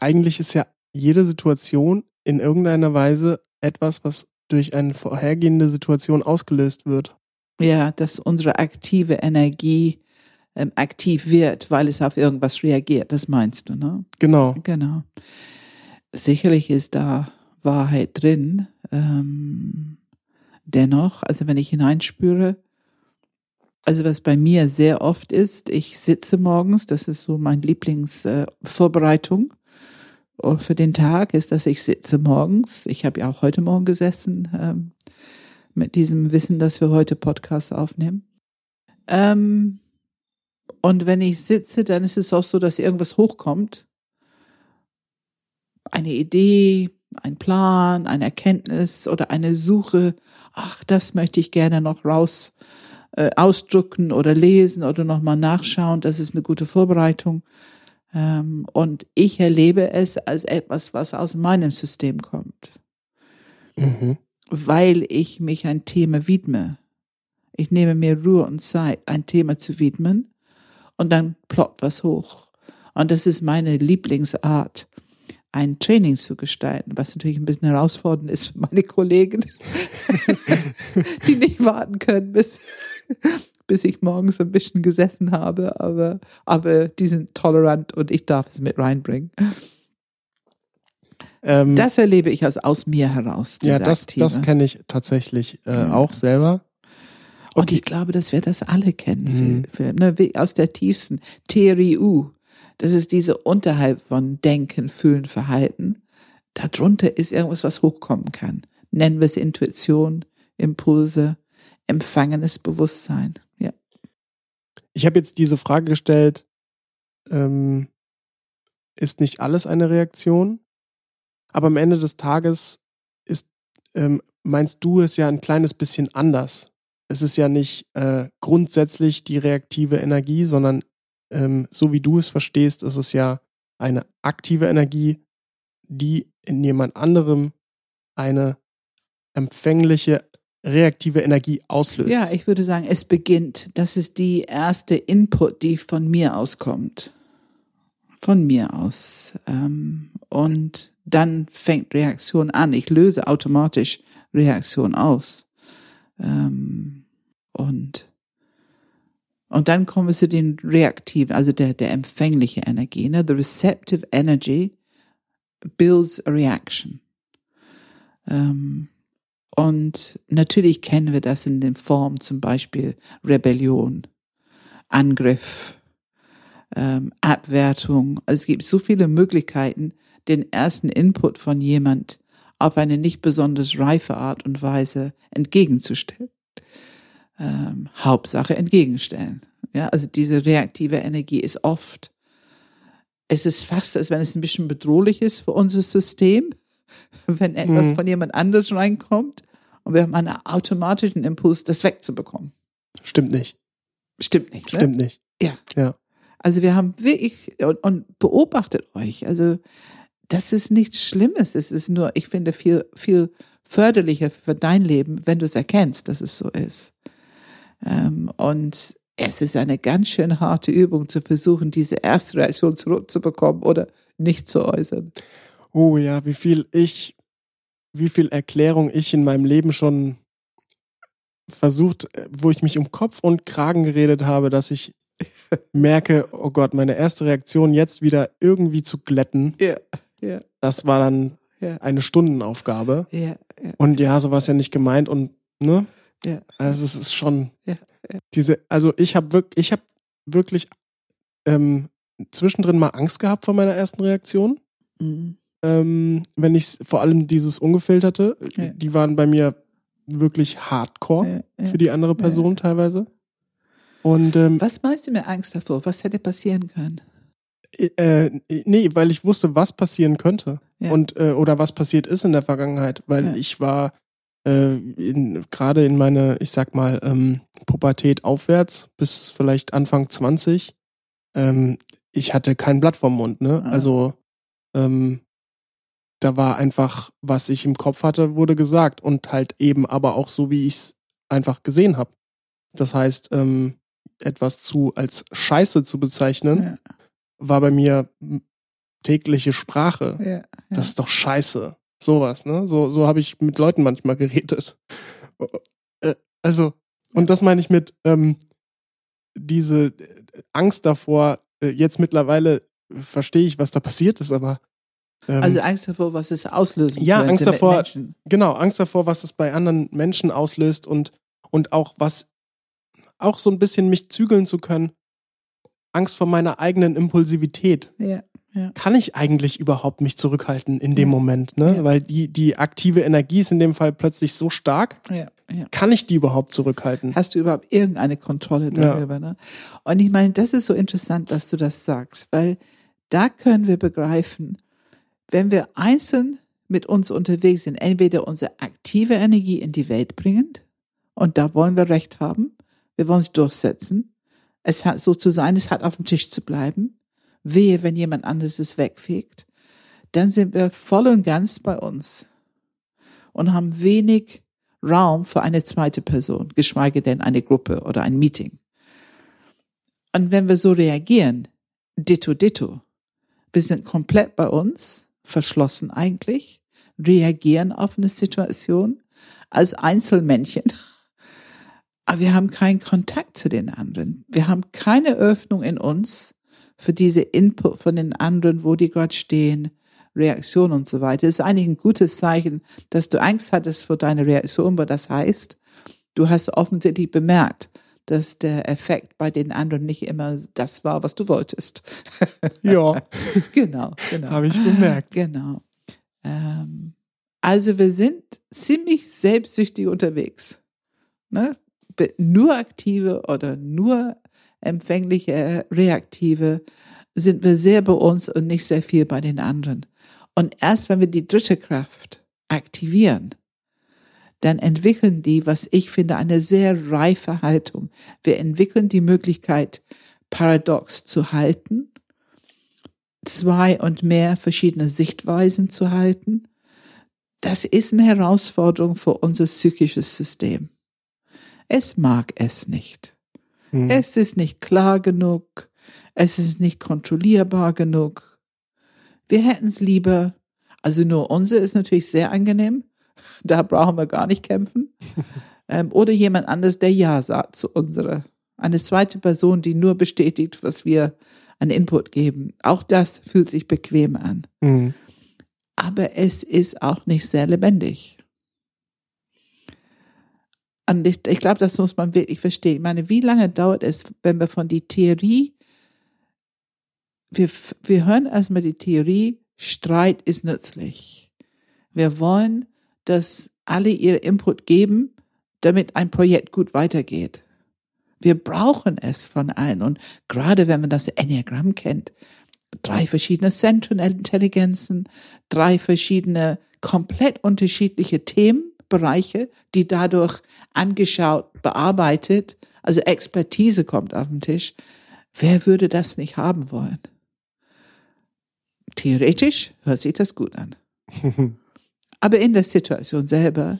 Eigentlich ist ja jede Situation in irgendeiner Weise etwas, was durch eine vorhergehende Situation ausgelöst wird. Ja, dass unsere aktive Energie ähm, aktiv wird, weil es auf irgendwas reagiert. Das meinst du, ne? Genau. Genau. Sicherlich ist da Wahrheit drin. Ähm, dennoch, also wenn ich hineinspüre, also was bei mir sehr oft ist, ich sitze morgens, das ist so mein Lieblingsvorbereitung äh, für den Tag, ist, dass ich sitze morgens. Ich habe ja auch heute Morgen gesessen ähm, mit diesem Wissen, dass wir heute Podcasts aufnehmen. Ähm, und wenn ich sitze, dann ist es auch so, dass irgendwas hochkommt. Eine Idee, ein Plan, eine Erkenntnis oder eine Suche. Ach, das möchte ich gerne noch raus äh, ausdrucken oder lesen oder nochmal nachschauen. Das ist eine gute Vorbereitung. Ähm, und ich erlebe es als etwas, was aus meinem System kommt. Mhm. Weil ich mich ein Thema widme. Ich nehme mir Ruhe und Zeit, ein Thema zu widmen und dann ploppt was hoch. Und das ist meine Lieblingsart, ein Training zu gestalten, was natürlich ein bisschen herausfordernd ist für meine Kollegen, die nicht warten können, bis, bis ich morgens ein bisschen gesessen habe, aber, aber die sind tolerant und ich darf es mit reinbringen. Ähm, Das erlebe ich als aus mir heraus. ja, das, Aktive. das kenne ich tatsächlich äh, Ja. auch selber. Und Okay. ich glaube, dass wir das alle kennen, Mhm. für, für, ne, aus der tiefsten TRIU. Das ist diese unterhalb von Denken, Fühlen, Verhalten. Darunter ist irgendwas, was hochkommen kann. Nennen wir es Intuition, Impulse, empfangenes Bewusstsein. Ja. Ich habe jetzt diese Frage gestellt, ähm, ist nicht alles eine Reaktion? Aber am Ende des Tages ist, ähm, meinst du es ja ein kleines bisschen anders. Es ist ja nicht äh, grundsätzlich die reaktive Energie, sondern ähm, so wie du es verstehst, ist es ja eine aktive Energie, die in jemand anderem eine empfängliche reaktive Energie auslöst. ja, ich würde sagen, es beginnt. Das ist die erste Input, die von mir auskommt. Von mir aus. Ähm, und dann fängt Reaktion an. Ich löse automatisch Reaktion aus. Ähm, und, und dann kommen wir zu den reaktiven, also der, der empfängliche Energie. Ne? The receptive energy builds a reaction. Ähm, und natürlich kennen wir das in den Formen zum Beispiel Rebellion, Angriff, ähm, Abwertung. Also es gibt so viele Möglichkeiten, den ersten Input von jemand auf eine nicht besonders reife Art und Weise entgegenzustellen. Ähm, Hauptsache entgegenstellen. Ja, also diese reaktive Energie ist oft, es ist fast, als wenn es ein bisschen bedrohlich ist für unser System, wenn etwas Mhm. von jemand anders reinkommt und wir haben einen automatischen Impuls, das wegzubekommen. Stimmt nicht. Stimmt nicht. Ne? Stimmt nicht. Also wir haben wirklich und, und beobachtet euch. Also das ist nichts Schlimmes. Es ist nur, ich finde, viel, viel förderlicher für dein Leben, wenn du es erkennst, dass es so ist. Ähm, und es ist eine ganz schön harte Übung, zu versuchen, diese erste Reaktion zurückzubekommen oder nicht zu äußern. Oh ja, wie viel ich, wie viel Erklärung ich in meinem Leben schon versucht, äh, wo ich mich um Kopf und Kragen geredet habe, dass ich merke, oh Gott, meine erste Reaktion jetzt wieder irgendwie zu glätten, Ja, ja, das war dann Ja. eine Stundenaufgabe. ja, ja. Und ja, so war es ja nicht gemeint und ne? Ja. Also es ist schon Ja, diese, also ich habe wirklich, ich habe wirklich ähm, zwischendrin mal Angst gehabt vor meiner ersten Reaktion. Mhm. ähm, wenn ich vor allem dieses ungefilterte, Ja. die waren bei mir wirklich hardcore Ja, ja. für die andere Person teilweise. Und ähm, Was meinst du mit Angst davor? Was hätte passieren können? äh, nee, weil ich wusste, was passieren könnte Ja. und äh, oder was passiert ist in der Vergangenheit, weil Ja. ich war äh, in, gerade in meine, ich sag mal, ähm, Pubertät aufwärts bis vielleicht Anfang 20. Ähm, ich hatte kein Blatt vom Mund, ne? Ah. Also ähm, da war einfach, was ich im Kopf hatte, wurde gesagt und halt eben aber auch so, wie ich es einfach gesehen habe. Das heißt, ähm, etwas zu als Scheiße zu bezeichnen, Ja, war bei mir tägliche Sprache. ja. Das ist doch scheiße. Sowas, ne? So, so habe ich mit Leuten manchmal geredet. Äh, Also, und das meine ich mit, ähm, diese äh, Angst davor, äh, jetzt mittlerweile verstehe ich, was da passiert ist, aber ähm, also Angst davor, was es auslösen Ja, Angst davor, genau, Angst davor, was es bei anderen Menschen auslöst und, und auch was, auch so ein bisschen mich zügeln zu können. Angst vor meiner eigenen Impulsivität. Ja, ja. Kann ich eigentlich überhaupt mich zurückhalten in dem ja. Moment, ne? Weil die, die aktive Energie ist in dem Fall plötzlich so stark. Kann ich die überhaupt zurückhalten? Hast du überhaupt irgendeine Kontrolle darüber, ne? Und ich meine, das ist so interessant, dass du das sagst, weil da können wir begreifen, wenn wir einzeln mit uns unterwegs sind, entweder unsere aktive Energie in die Welt bringen, und da wollen wir Recht haben, wir wollen es durchsetzen, es hat so zu sein, es hat auf dem Tisch zu bleiben, wehe, wenn jemand anderes es wegfegt, dann sind wir voll und ganz bei uns und haben wenig Raum für eine zweite Person, geschweige denn eine Gruppe oder ein Meeting. Und wenn wir so reagieren, ditto ditto, wir sind komplett bei uns, verschlossen eigentlich, reagieren auf eine Situation als Einzelmännchen. Aber wir haben keinen Kontakt zu den anderen. Wir haben keine Öffnung in uns für diese Input von den anderen, wo die gerade stehen, Reaktion und so weiter. Das ist eigentlich ein gutes Zeichen, dass du Angst hattest vor deiner Reaktion, weil das heißt, du hast offensichtlich bemerkt, dass der Effekt bei den anderen nicht immer das war, was du wolltest. Ja. genau, genau. Habe ich bemerkt. Genau. Ähm, also wir sind ziemlich selbstsüchtig unterwegs. Ne? Nur aktive oder nur empfängliche Reaktive sind wir sehr bei uns und nicht sehr viel bei den anderen. Und erst wenn wir die dritte Kraft aktivieren, dann entwickeln die, was ich finde, eine sehr reife Haltung. Wir entwickeln die Möglichkeit, paradox zu halten, zwei und mehr verschiedene Sichtweisen zu halten. Das ist eine Herausforderung für unser psychisches System. Es mag es nicht. Hm. Es ist nicht klar genug. Es ist nicht kontrollierbar genug. Wir hätten es lieber, also nur unsere ist natürlich sehr angenehm, da brauchen wir gar nicht kämpfen. ähm, oder jemand anderes, der Ja sagt zu unserer. Eine zweite Person, die nur bestätigt, was wir an Input geben. Auch das fühlt sich bequem an. Mhm. Aber es ist auch nicht sehr lebendig. Und ich, ich glaube, das muss man wirklich verstehen. Ich meine, wie lange dauert es, wenn wir von die Theorie, wir, wir hören erstmal die Theorie, Streit ist nützlich. Wir wollen dass alle ihr Input geben, damit ein Projekt gut weitergeht. Wir brauchen es von allen. Und gerade wenn man das Enneagramm kennt, drei verschiedene Zentrenintelligenzen, drei verschiedene komplett unterschiedliche Themenbereiche, die dadurch angeschaut, bearbeitet, also Expertise kommt auf den Tisch. Wer würde das nicht haben wollen? Theoretisch hört sich das gut an. Aber in der Situation selber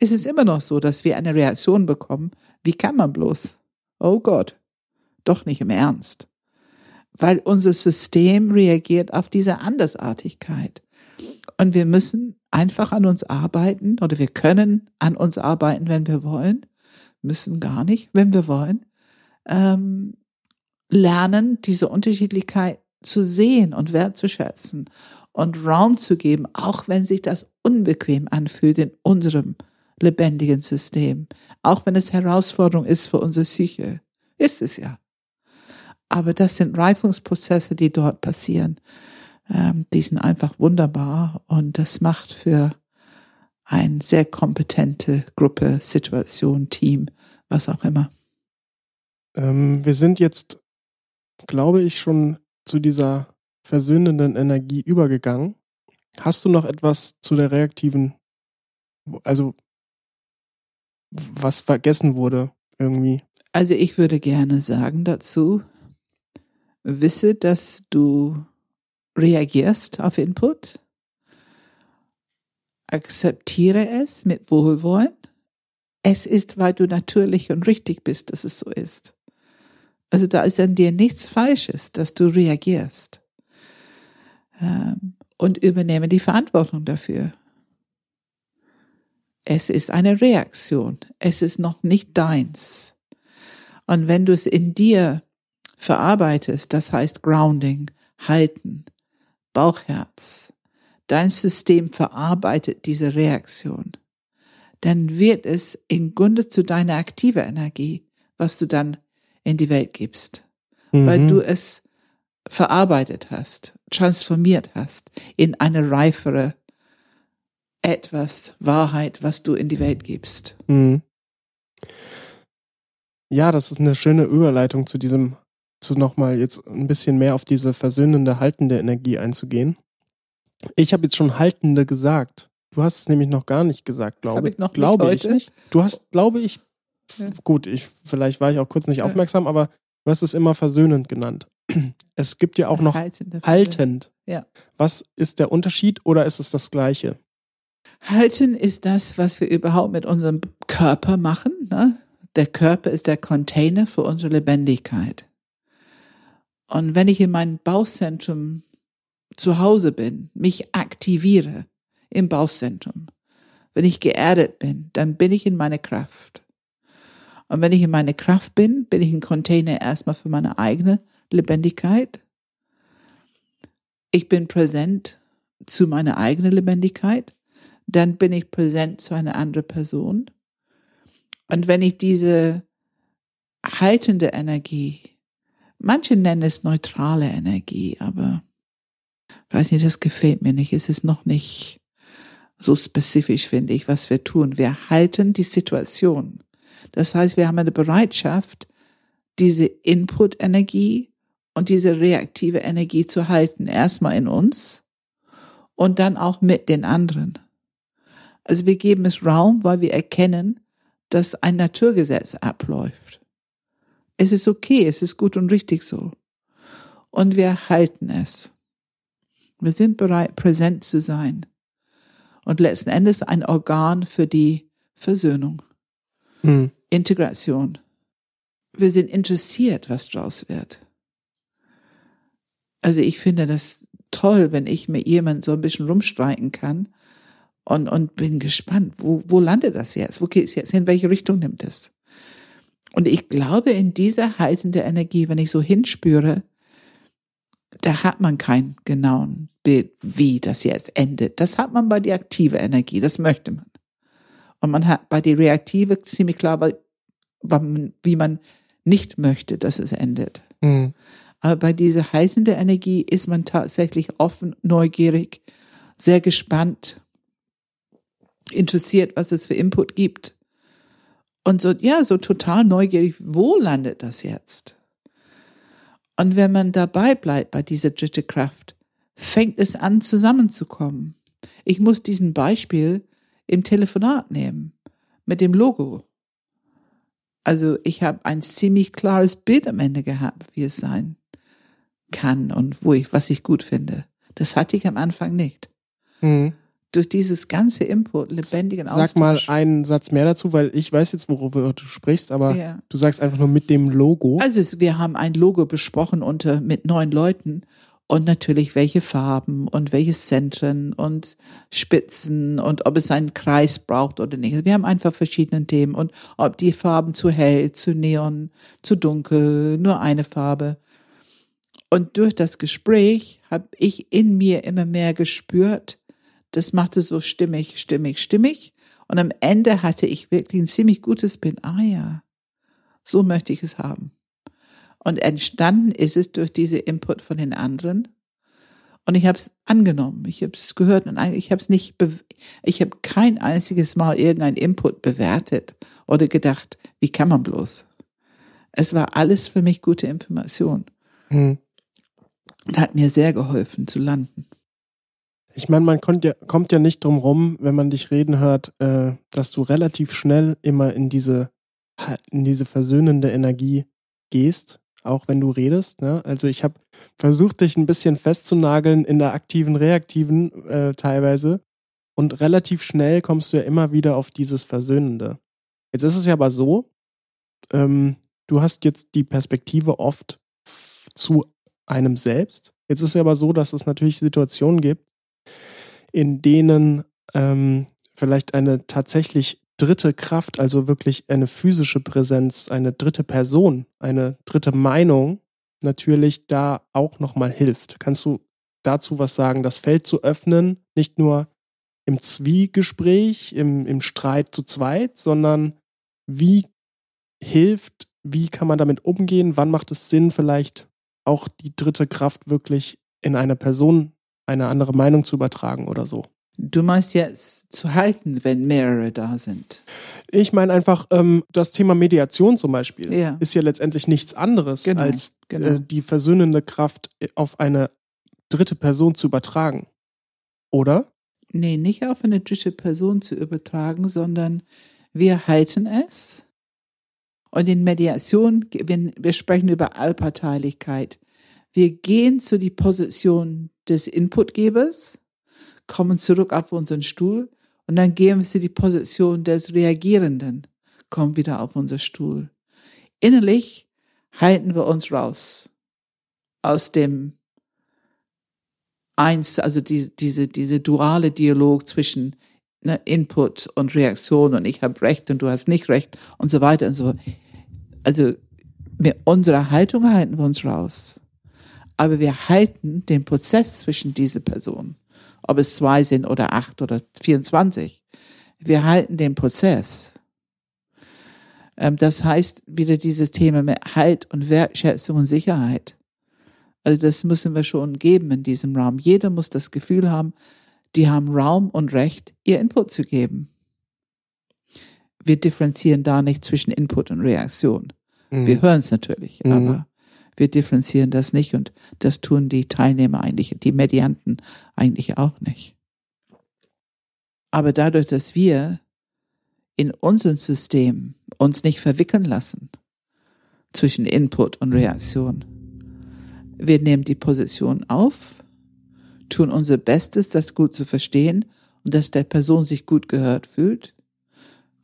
ist es immer noch so, dass wir eine Reaktion bekommen. Wie kann man bloß? Oh Gott, doch nicht im Ernst. Weil unser System reagiert auf diese Andersartigkeit. Und wir müssen einfach an uns arbeiten oder wir können an uns arbeiten, wenn wir wollen, müssen gar nicht, wenn wir wollen, ähm, lernen, diese Unterschiedlichkeit zu sehen und wertzuschätzen und Raum zu geben, auch wenn sich das unbequem anfühlt in unserem lebendigen System, auch wenn es Herausforderung ist für unsere Psyche. Ist es ja. Aber das sind Reifungsprozesse, die dort passieren. Ähm, die sind einfach wunderbar und das macht für eine sehr kompetente Gruppe, Situation, Team, was auch immer. Ähm, wir sind jetzt, glaube ich, schon zu dieser versöhnenden Energie übergegangen. Hast du noch etwas zu der reaktiven, also was vergessen wurde irgendwie? Also ich würde gerne sagen dazu, wisse, dass du reagierst auf Input, akzeptiere es mit Wohlwollen. Es ist, weil du natürlich und richtig bist, dass es so ist. Also da ist an dir nichts Falsches, dass du reagierst. Ähm, und übernehme die Verantwortung dafür. Es ist eine Reaktion. Es ist noch nicht deins. Und wenn du es in dir verarbeitest, das heißt Grounding, halten, Bauchherz, dein System verarbeitet diese Reaktion, dann wird es im Grunde zu deiner aktive Energie, was du dann in die Welt gibst, mhm. weil du es verarbeitet hast, transformiert hast in eine reifere etwas Wahrheit, was du in die Welt gibst. Mhm. Ja, das ist eine schöne Überleitung zu diesem, zu nochmal jetzt ein bisschen mehr auf diese versöhnende, haltende Energie einzugehen. Ich habe jetzt schon haltende gesagt. Du hast es nämlich noch gar nicht gesagt, glaube hab ich. Noch glaube nicht ich nicht. Du hast, glaube ich, ja. gut, ich, vielleicht war ich auch kurz nicht aufmerksam, ja. aber du hast es immer versöhnend genannt. Es gibt ja auch noch haltend. Ja. Was ist der Unterschied oder ist es das Gleiche? Halten ist das, was wir überhaupt mit unserem Körper machen. Ne? Der Körper ist der Container für unsere Lebendigkeit. Und wenn ich in meinem Bauchzentrum zu Hause bin, mich aktiviere im Bauchzentrum, wenn ich geerdet bin, dann bin ich in meiner Kraft. Und wenn ich in meiner Kraft bin, bin ich ein Container erstmal für meine eigene Lebendigkeit. Ich bin präsent zu meiner eigenen Lebendigkeit dann bin ich präsent zu einer anderen Person. Und wenn ich diese haltende Energie, manche nennen es neutrale Energie, aber weiß nicht, das gefällt mir nicht. Es ist noch nicht so spezifisch, finde ich, was wir tun. Wir halten die Situation. Das heißt, wir haben eine Bereitschaft, diese Input-Energie und diese reaktive Energie zu halten. Erstmal in uns und dann auch mit den anderen. Also wir geben es Raum, weil wir erkennen, dass ein Naturgesetz abläuft. Es ist okay, es ist gut und richtig so. Und wir halten es. Wir sind bereit, präsent zu sein. Und letzten Endes ein Organ für die Versöhnung, hm. Integration. Wir sind interessiert, was draus wird. Also ich finde das toll, wenn ich mit jemandem so ein bisschen rumstreiten kann und, und bin gespannt, wo, wo landet das jetzt? Wo geht es jetzt? In welche Richtung nimmt es? Und ich glaube, in dieser heißende Energie, wenn ich so hinspüre, da hat man kein genauen Bild, wie das jetzt endet. Das hat man bei der aktive Energie, das möchte man. Und man hat bei der reaktive ziemlich klar, wie man nicht möchte, dass es endet. Mhm. Aber bei dieser heißende Energie ist man tatsächlich offen, neugierig, sehr gespannt interessiert, was es für Input gibt. Und so, ja, so total neugierig, wo landet das jetzt? Und wenn man dabei bleibt bei dieser dritte Kraft, fängt es an zusammenzukommen. Ich muss diesen Beispiel im Telefonat nehmen, mit dem Logo. Also ich habe ein ziemlich klares Bild am Ende gehabt, wie es sein kann und wo ich, was ich gut finde. Das hatte ich am Anfang nicht. Mhm durch dieses ganze Input lebendigen Sag Austausch. Sag mal einen Satz mehr dazu, weil ich weiß jetzt, worüber du sprichst, aber ja. du sagst einfach nur mit dem Logo. Also wir haben ein Logo besprochen unter mit neun Leuten und natürlich welche Farben und welche Zentren und Spitzen und ob es einen Kreis braucht oder nicht. Wir haben einfach verschiedene Themen und ob die Farben zu hell, zu neon, zu dunkel, nur eine Farbe. Und durch das Gespräch habe ich in mir immer mehr gespürt, das machte so stimmig, stimmig, stimmig. Und am Ende hatte ich wirklich ein ziemlich gutes Bild. Ah ja, so möchte ich es haben. Und entstanden ist es durch diese Input von den anderen. Und ich habe es angenommen, ich habe es gehört und ich habe es nicht, ich habe kein einziges Mal irgendein Input bewertet oder gedacht, wie kann man bloß? Es war alles für mich gute Information. Hm. Und hat mir sehr geholfen zu landen. Ich meine, man kommt ja, kommt ja nicht drum rum, wenn man dich reden hört, äh, dass du relativ schnell immer in diese, in diese versöhnende Energie gehst, auch wenn du redest. Ne? Also ich habe versucht, dich ein bisschen festzunageln in der aktiven, reaktiven äh, teilweise. Und relativ schnell kommst du ja immer wieder auf dieses Versöhnende. Jetzt ist es ja aber so, ähm, du hast jetzt die Perspektive oft zu einem selbst. Jetzt ist es aber so, dass es natürlich Situationen gibt, in denen ähm, vielleicht eine tatsächlich dritte Kraft, also wirklich eine physische Präsenz, eine dritte Person, eine dritte Meinung natürlich da auch nochmal hilft. Kannst du dazu was sagen, das Feld zu öffnen, nicht nur im Zwiegespräch, im, im Streit zu zweit, sondern wie hilft, wie kann man damit umgehen, wann macht es Sinn, vielleicht auch die dritte Kraft wirklich in eine Person eine andere Meinung zu übertragen oder so. Du meinst jetzt zu halten, wenn mehrere da sind? Ich meine einfach, ähm, das Thema Mediation zum Beispiel Ja. ist ja letztendlich nichts anderes, Genau, als genau. äh, die versöhnende Kraft auf eine dritte Person zu übertragen. Oder? Nee, nicht auf eine dritte Person zu übertragen, sondern wir halten es. Und in Mediation, wir, wir sprechen über Allparteilichkeit. Wir gehen zu die Position des Inputgebers, kommen zurück auf unseren Stuhl und dann gehen wir zu die Position des Reagierenden, kommen wieder auf unseren Stuhl. Innerlich halten wir uns raus aus dem eins, also die, diese, diese duale Dialog zwischen ne, Input und Reaktion und ich habe Recht und du hast nicht Recht und so weiter und so. Also mit unserer Haltung halten wir uns raus. Aber wir halten den Prozess zwischen diese Personen, ob es zwei sind oder acht oder 24. Wir halten den Prozess. Ähm, das heißt wieder dieses Thema mit Halt und Wertschätzung und Sicherheit. Also das müssen wir schon geben in diesem Raum. Jeder muss das Gefühl haben, die haben Raum und Recht, ihr Input zu geben. Wir differenzieren da nicht zwischen Input und Reaktion. Wir hören es natürlich, Mhm. aber wir differenzieren das nicht und das tun die Teilnehmer eigentlich, die Medianten eigentlich auch nicht. Aber dadurch, dass wir in unserem System uns nicht verwickeln lassen zwischen Input und Reaktion, wir nehmen die Position auf, tun unser Bestes, das gut zu verstehen und dass der Person sich gut gehört fühlt,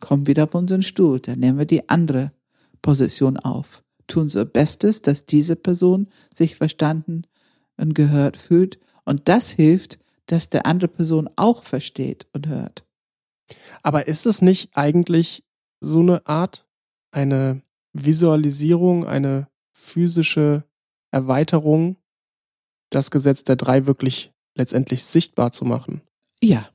kommen wieder auf unseren Stuhl, dann nehmen wir die andere Position auf, tun unser Bestes, dass diese Person sich verstanden und gehört fühlt und das hilft, dass der andere Person auch versteht und hört. Aber ist es nicht eigentlich so eine Art, eine Visualisierung, eine physische Erweiterung, das Gesetz der drei wirklich letztendlich sichtbar zu machen? Ja,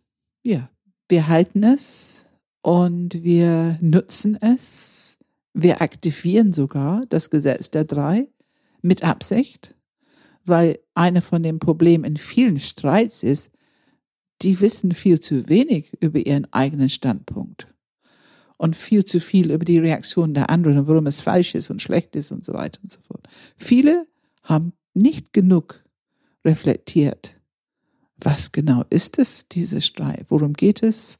ja. Wir halten es und wir nutzen es. Wir aktivieren sogar das Gesetz der drei mit Absicht, weil eine von den Problemen in vielen Streits ist, die wissen viel zu wenig über ihren eigenen Standpunkt und viel zu viel über die Reaktion der anderen und warum es falsch ist und schlecht ist und so weiter und so fort. Viele haben nicht genug reflektiert. Was genau ist es, dieser Streit? Worum geht es?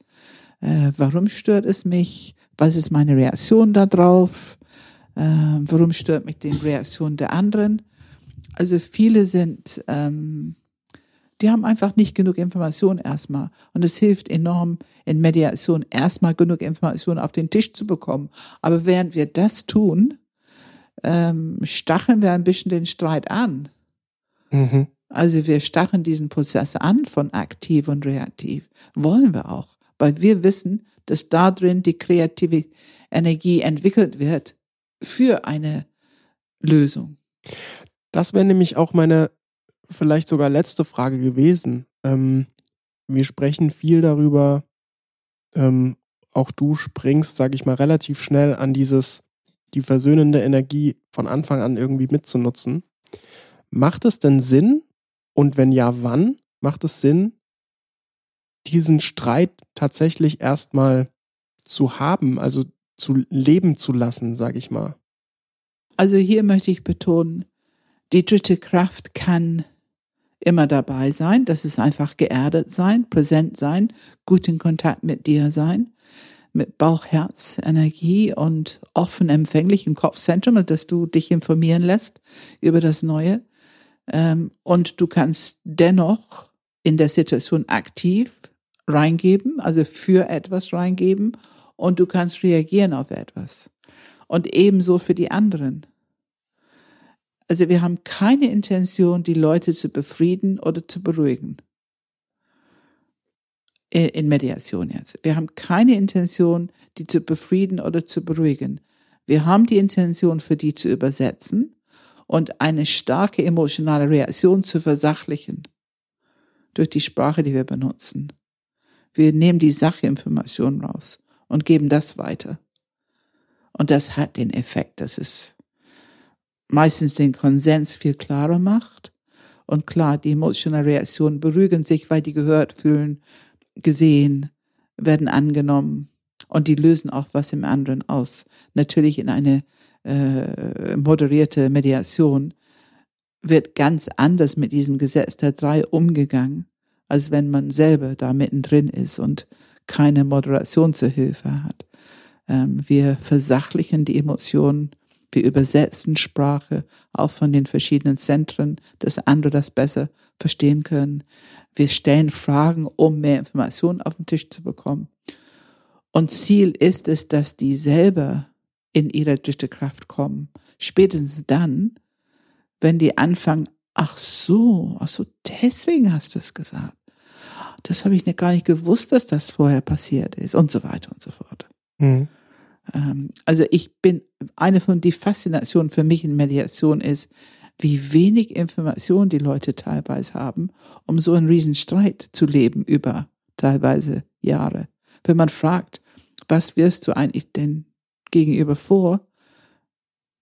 Äh, warum stört es mich? Was ist meine Reaktion darauf? Äh, warum stört mich die Reaktion der anderen? Also viele sind, ähm, die haben einfach nicht genug Information erstmal. Und es hilft enorm in Mediation erstmal genug Information auf den Tisch zu bekommen. Aber während wir das tun, ähm, stacheln wir ein bisschen den Streit an. Mhm. Also wir stacheln diesen Prozess an von aktiv und reaktiv. Wollen wir auch, weil wir wissen, dass da drin die kreative Energie entwickelt wird für eine Lösung. Das wäre nämlich auch meine vielleicht sogar letzte Frage gewesen. Ähm, wir sprechen viel darüber, ähm, auch du springst, sage ich mal, relativ schnell an dieses, die versöhnende Energie von Anfang an irgendwie mitzunutzen. Macht es denn Sinn? Und wenn ja, wann macht es Sinn, diesen Streit tatsächlich erstmal zu haben, also zu leben zu lassen, sage ich mal? Also hier möchte ich betonen, die dritte Kraft kann immer dabei sein. Das ist einfach geerdet sein, präsent sein, gut in Kontakt mit dir sein, mit Bauch, Herz, Energie und offen empfänglich im Kopfzentrum, dass du dich informieren lässt über das Neue. Ähm, und du kannst dennoch in der Situation aktiv reingeben, also für etwas reingeben und du kannst reagieren auf etwas. Und ebenso für die anderen. Also wir haben keine Intention, die Leute zu befrieden oder zu beruhigen. in Mediation jetzt. Wir haben keine Intention, die zu befrieden oder zu beruhigen. Wir haben die Intention, für die zu übersetzen und eine starke emotionale Reaktion zu versachlichen durch die Sprache, die wir benutzen. Wir nehmen die Sachinformation raus und geben das weiter. Und das hat den Effekt, dass es meistens den Konsens viel klarer macht. Und klar, die emotionale Reaktionen beruhigen sich, weil die gehört fühlen, gesehen, werden angenommen. Und die lösen auch was im anderen aus. Natürlich in eine äh, moderierte Mediation wird ganz anders mit diesem Gesetz der drei umgegangen, als wenn man selber da mittendrin ist und keine Moderation zur Hilfe hat. Ähm, wir versachlichen die Emotionen, wir übersetzen Sprache auch von den verschiedenen Zentren, dass andere das besser verstehen können. Wir stellen Fragen, um mehr Informationen auf den Tisch zu bekommen. Und Ziel ist es, dass die selber in ihre dritte Kraft kommen. Spätestens dann, wenn die anfangen, ach so, ach so, deswegen hast du es gesagt. Das habe ich nicht gar nicht gewusst, dass das vorher passiert ist und so weiter und so fort. Mhm. Ähm, also ich bin, eine von die Faszination für mich in Mediation ist, wie wenig Information die Leute teilweise haben, um so einen Riesenstreit zu leben über teilweise Jahre. Wenn man fragt, was wirst du eigentlich denn gegenüber vor,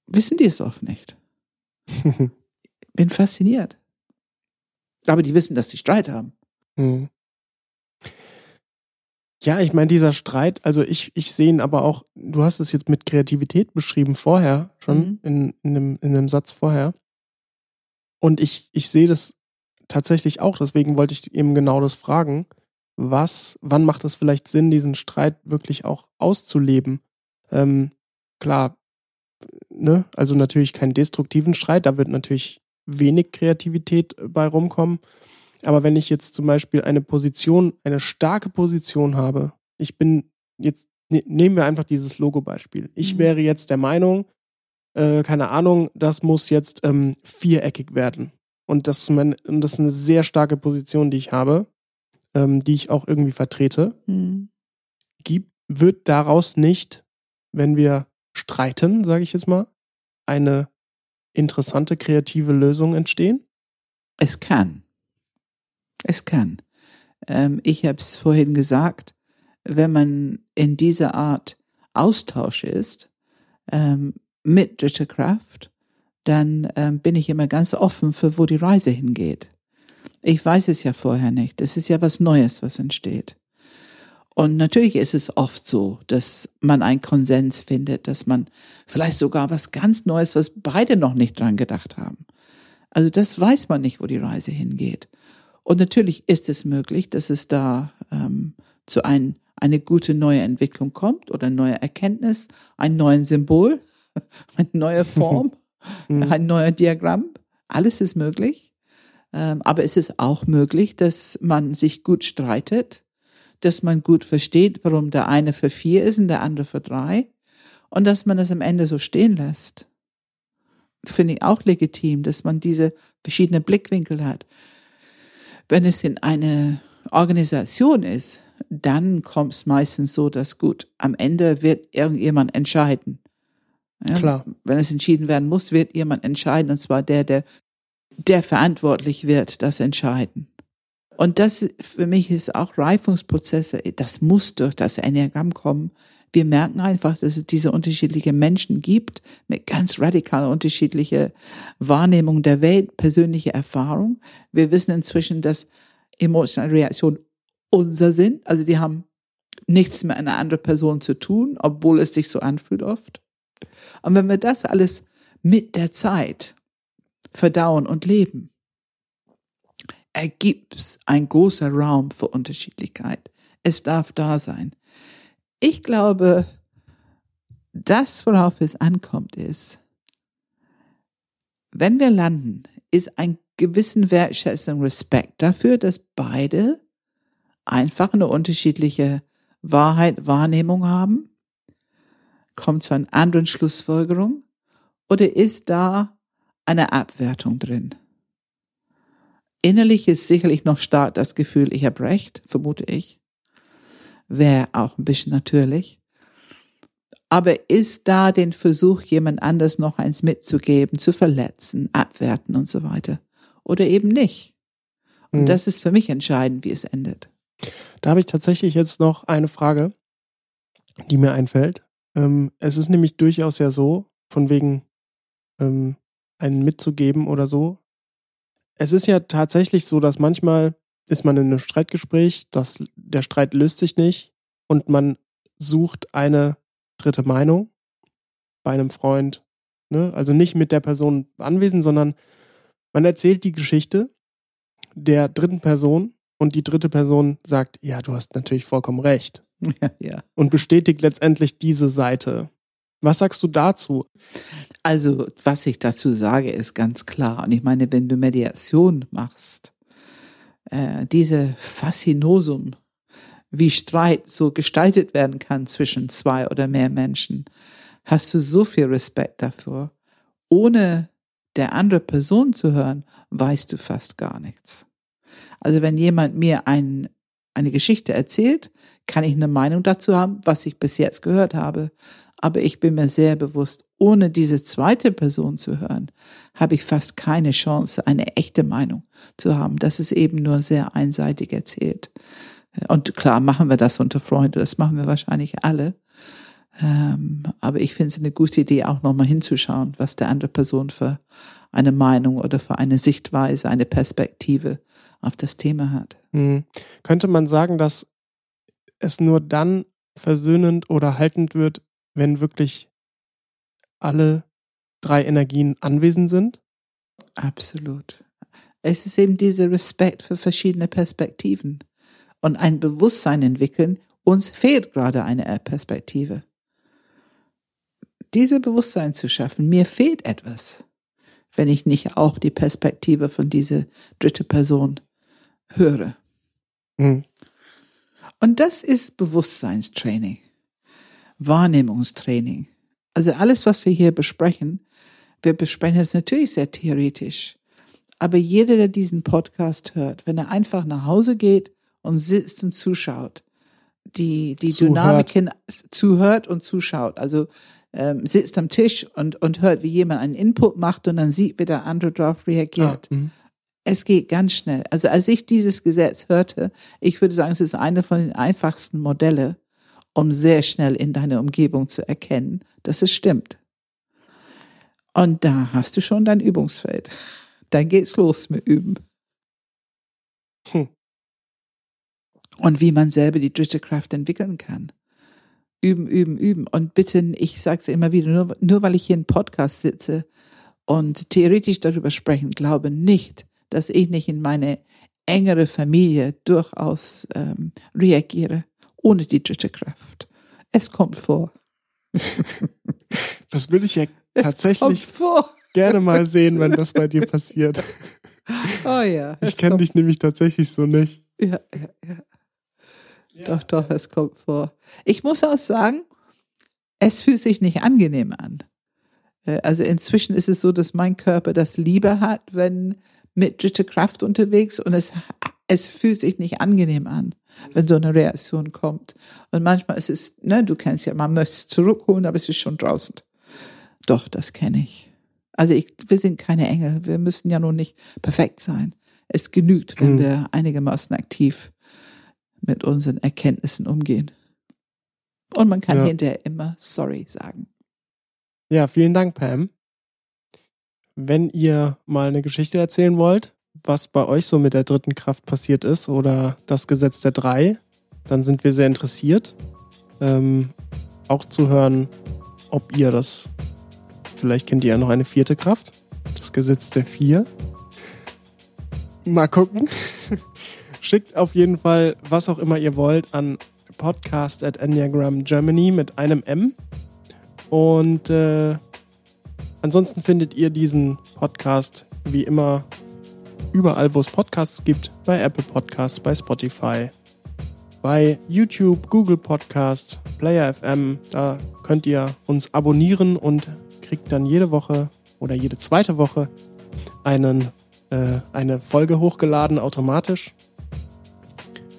wissen die es oft nicht. Bin fasziniert. Aber die wissen, dass sie Streit haben. Mhm. Ja, ich meine, dieser Streit, also ich, ich sehe ihn aber auch, du hast es jetzt mit Kreativität beschrieben vorher, schon mhm. in, in, einem, in einem Satz vorher. Und ich, ich sehe das tatsächlich auch, deswegen wollte ich eben genau das fragen. Was, wann macht es vielleicht Sinn, diesen Streit wirklich auch auszuleben? Ähm, klar, ne, also natürlich keinen destruktiven Streit, da wird natürlich wenig Kreativität bei rumkommen. Aber wenn ich jetzt zum Beispiel eine Position, eine starke Position habe, ich bin jetzt, ne, nehmen wir einfach dieses Logo-Beispiel. Ich mhm. wäre jetzt der Meinung, äh, keine Ahnung, das muss jetzt ähm, viereckig werden. Und das, ist mein, und das ist eine sehr starke Position, die ich habe, ähm, die ich auch irgendwie vertrete. Mhm. Gibt, wird daraus nicht, wenn wir streiten, sage ich jetzt mal, eine interessante kreative Lösung entstehen? Es kann. Es kann. Ähm, ich habe es vorhin gesagt, wenn man in dieser Art Austausch ist ähm, mit dritter Kraft, dann ähm, bin ich immer ganz offen für, wo die Reise hingeht. Ich weiß es ja vorher nicht. Es ist ja was Neues, was entsteht. Und natürlich ist es oft so, dass man einen Konsens findet, dass man vielleicht sogar was ganz Neues, was beide noch nicht dran gedacht haben. Also das weiß man nicht, wo die Reise hingeht. Und natürlich ist es möglich, dass es da ähm, zu ein, eine gute neue Entwicklung kommt oder neue Erkenntnis, ein neues Symbol, eine neue Form, mhm. ein neuer Diagramm. Alles ist möglich. Ähm, aber es ist auch möglich, dass man sich gut streitet, dass man gut versteht, warum der eine für vier ist und der andere für drei und dass man das am Ende so stehen lässt. Finde ich auch legitim, dass man diese verschiedenen Blickwinkel hat. Wenn es in eine Organisation ist, dann kommt es meistens so, dass gut, am Ende wird irgendjemand entscheiden. Ja? Klar. Wenn es entschieden werden muss, wird jemand entscheiden, und zwar der, der, der verantwortlich wird, das entscheiden. Und das für mich ist auch Reifungsprozesse, das muss durch das Enneagramm kommen. Wir merken einfach, dass es diese unterschiedlichen Menschen gibt, mit ganz radikal unterschiedlicher Wahrnehmung der Welt, persönliche Erfahrung. Wir wissen inzwischen, dass emotionale Reaktionen unser sind. Also die haben nichts mit einer anderen Person zu tun, obwohl es sich so anfühlt oft. Und wenn wir das alles mit der Zeit verdauen und leben, ergibt ein großer Raum für Unterschiedlichkeit. Es darf da sein. Ich glaube, das, worauf es ankommt, ist, wenn wir landen, ist ein gewissen Wertschätzung, Respekt dafür, dass beide einfach eine unterschiedliche Wahrheit, Wahrnehmung haben, kommt zu einer anderen Schlussfolgerung oder ist da eine Abwertung drin? Innerlich ist sicherlich noch stark das Gefühl, ich habe recht, vermute ich. Wäre auch ein bisschen natürlich. Aber ist da den Versuch, jemand anders noch eins mitzugeben, zu verletzen, abwerten und so weiter? Oder eben nicht? Und mhm. das ist für mich entscheidend, wie es endet. Da habe ich tatsächlich jetzt noch eine Frage, die mir einfällt. Ähm, es ist nämlich durchaus ja so, von wegen ähm, einen mitzugeben oder so. Es ist ja tatsächlich so, dass manchmal ist man in einem Streitgespräch, dass der Streit löst sich nicht und man sucht eine dritte Meinung bei einem Freund. Ne? Also nicht mit der Person anwesend, sondern man erzählt die Geschichte der dritten Person und die dritte Person sagt, ja, du hast natürlich vollkommen recht. Ja, ja. Und bestätigt letztendlich diese Seite. Was sagst du dazu? Also, was ich dazu sage, ist ganz klar. Und ich meine, wenn du Mediation machst, äh, diese Faszinosum, wie Streit so gestaltet werden kann zwischen zwei oder mehr Menschen, hast du so viel Respekt dafür. Ohne der andere Person zu hören, weißt du fast gar nichts. Also wenn jemand mir ein, eine Geschichte erzählt, kann ich eine Meinung dazu haben, was ich bis jetzt gehört habe. Aber ich bin mir sehr bewusst, ohne diese zweite Person zu hören, habe ich fast keine Chance, eine echte Meinung zu haben. Das ist eben nur sehr einseitig erzählt. Und klar machen wir das unter Freunden, das machen wir wahrscheinlich alle. Ähm, aber ich finde es eine gute Idee, auch nochmal hinzuschauen, was der andere Person für eine Meinung oder für eine Sichtweise, eine Perspektive auf das Thema hat. Hm. Könnte man sagen, dass es nur dann versöhnend oder haltend wird, wenn wirklich alle drei Energien anwesend sind? Absolut. Es ist eben dieser Respekt für verschiedene Perspektiven und ein Bewusstsein entwickeln. Uns fehlt gerade eine Perspektive. Diese Bewusstsein zu schaffen, mir fehlt etwas, wenn ich nicht auch die Perspektive von dieser dritte Person höre. Mhm. Und das ist Bewusstseinstraining. Wahrnehmungstraining. Also alles, was wir hier besprechen, wir besprechen es natürlich sehr theoretisch. Aber jeder, der diesen Podcast hört, wenn er einfach nach Hause geht und sitzt und zuschaut, die, die zuhört. Dynamiken zuhört und zuschaut, also ähm, sitzt am Tisch und, und hört, wie jemand einen Input macht und dann sieht, wie der andere darauf reagiert. Ah, es geht ganz schnell. Also als ich dieses Gesetz hörte, ich würde sagen, es ist eine von den einfachsten Modelle, um sehr schnell in deiner Umgebung zu erkennen, dass es stimmt. Und da hast du schon dein Übungsfeld. Dann geht's los mit Üben. Hm. Und wie man selber die dritte Kraft entwickeln kann. Üben, üben, üben. Und bitte, ich sage es immer wieder, nur, nur weil ich hier im Podcast sitze und theoretisch darüber sprechen, glaube nicht, dass ich nicht in meine engere Familie durchaus ähm, reagiere ohne die dritte Kraft. Es kommt vor. Das will ich ja tatsächlich gerne mal sehen, wenn das bei dir passiert. Oh ja. Ich kenne dich nämlich tatsächlich so nicht. Ja, ja, ja. ja. Doch, doch, es kommt vor. Ich muss auch sagen, es fühlt sich nicht angenehm an. Äh, also inzwischen ist es so, dass mein Körper das lieber hat, wenn mit dritter Kraft unterwegs und es, es fühlt sich nicht angenehm an wenn so eine Reaktion kommt. Und manchmal ist es, ne, du kennst ja, man möchte es zurückholen, aber es ist schon draußen. Doch, das kenne ich. Also ich, wir sind keine Engel. Wir müssen ja nun nicht perfekt sein. Es genügt, wenn mhm. wir einigermaßen aktiv mit unseren Erkenntnissen umgehen. Und man kann ja. hinterher immer sorry sagen. Ja, vielen Dank, Pam. Wenn ihr mal eine Geschichte erzählen wollt, was bei euch so mit der dritten Kraft passiert ist oder das Gesetz der drei, dann sind wir sehr interessiert, ähm, auch zu hören, ob ihr das, vielleicht kennt ihr ja noch eine vierte Kraft, das Gesetz der vier. Mal gucken. Schickt auf jeden Fall, was auch immer ihr wollt, an podcast at Enneagram Germany mit einem M. Und äh, ansonsten findet ihr diesen Podcast wie immer überall, wo es Podcasts gibt, bei Apple Podcasts, bei Spotify, bei YouTube, Google Podcasts, Player FM. Da könnt ihr uns abonnieren und kriegt dann jede Woche oder jede zweite Woche einen, äh, eine Folge hochgeladen automatisch.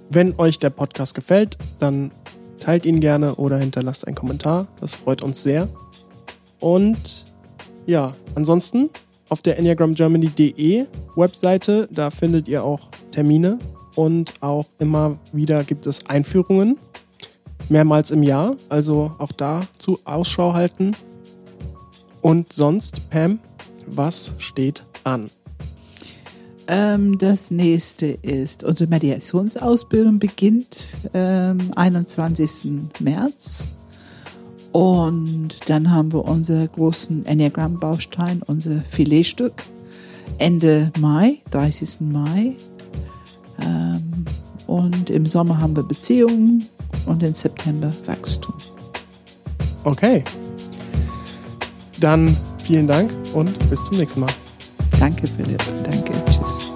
Wenn euch der Podcast gefällt, dann teilt ihn gerne oder hinterlasst einen Kommentar. Das freut uns sehr. Und ja, ansonsten auf der enneagramgermany.de Webseite, da findet ihr auch Termine und auch immer wieder gibt es Einführungen, mehrmals im Jahr, also auch da zu Ausschau halten. Und sonst, Pam, was steht an? Ähm, das nächste ist, unsere Mediationsausbildung beginnt ähm, 21. März. Und dann haben wir unseren großen Enneagramm-Baustein, unser Filetstück, Ende Mai, 30. Mai. Ähm, und im Sommer haben wir Beziehungen und im September Wachstum. Okay. Dann vielen Dank und bis zum nächsten Mal. Danke, Philipp. Danke. Tschüss.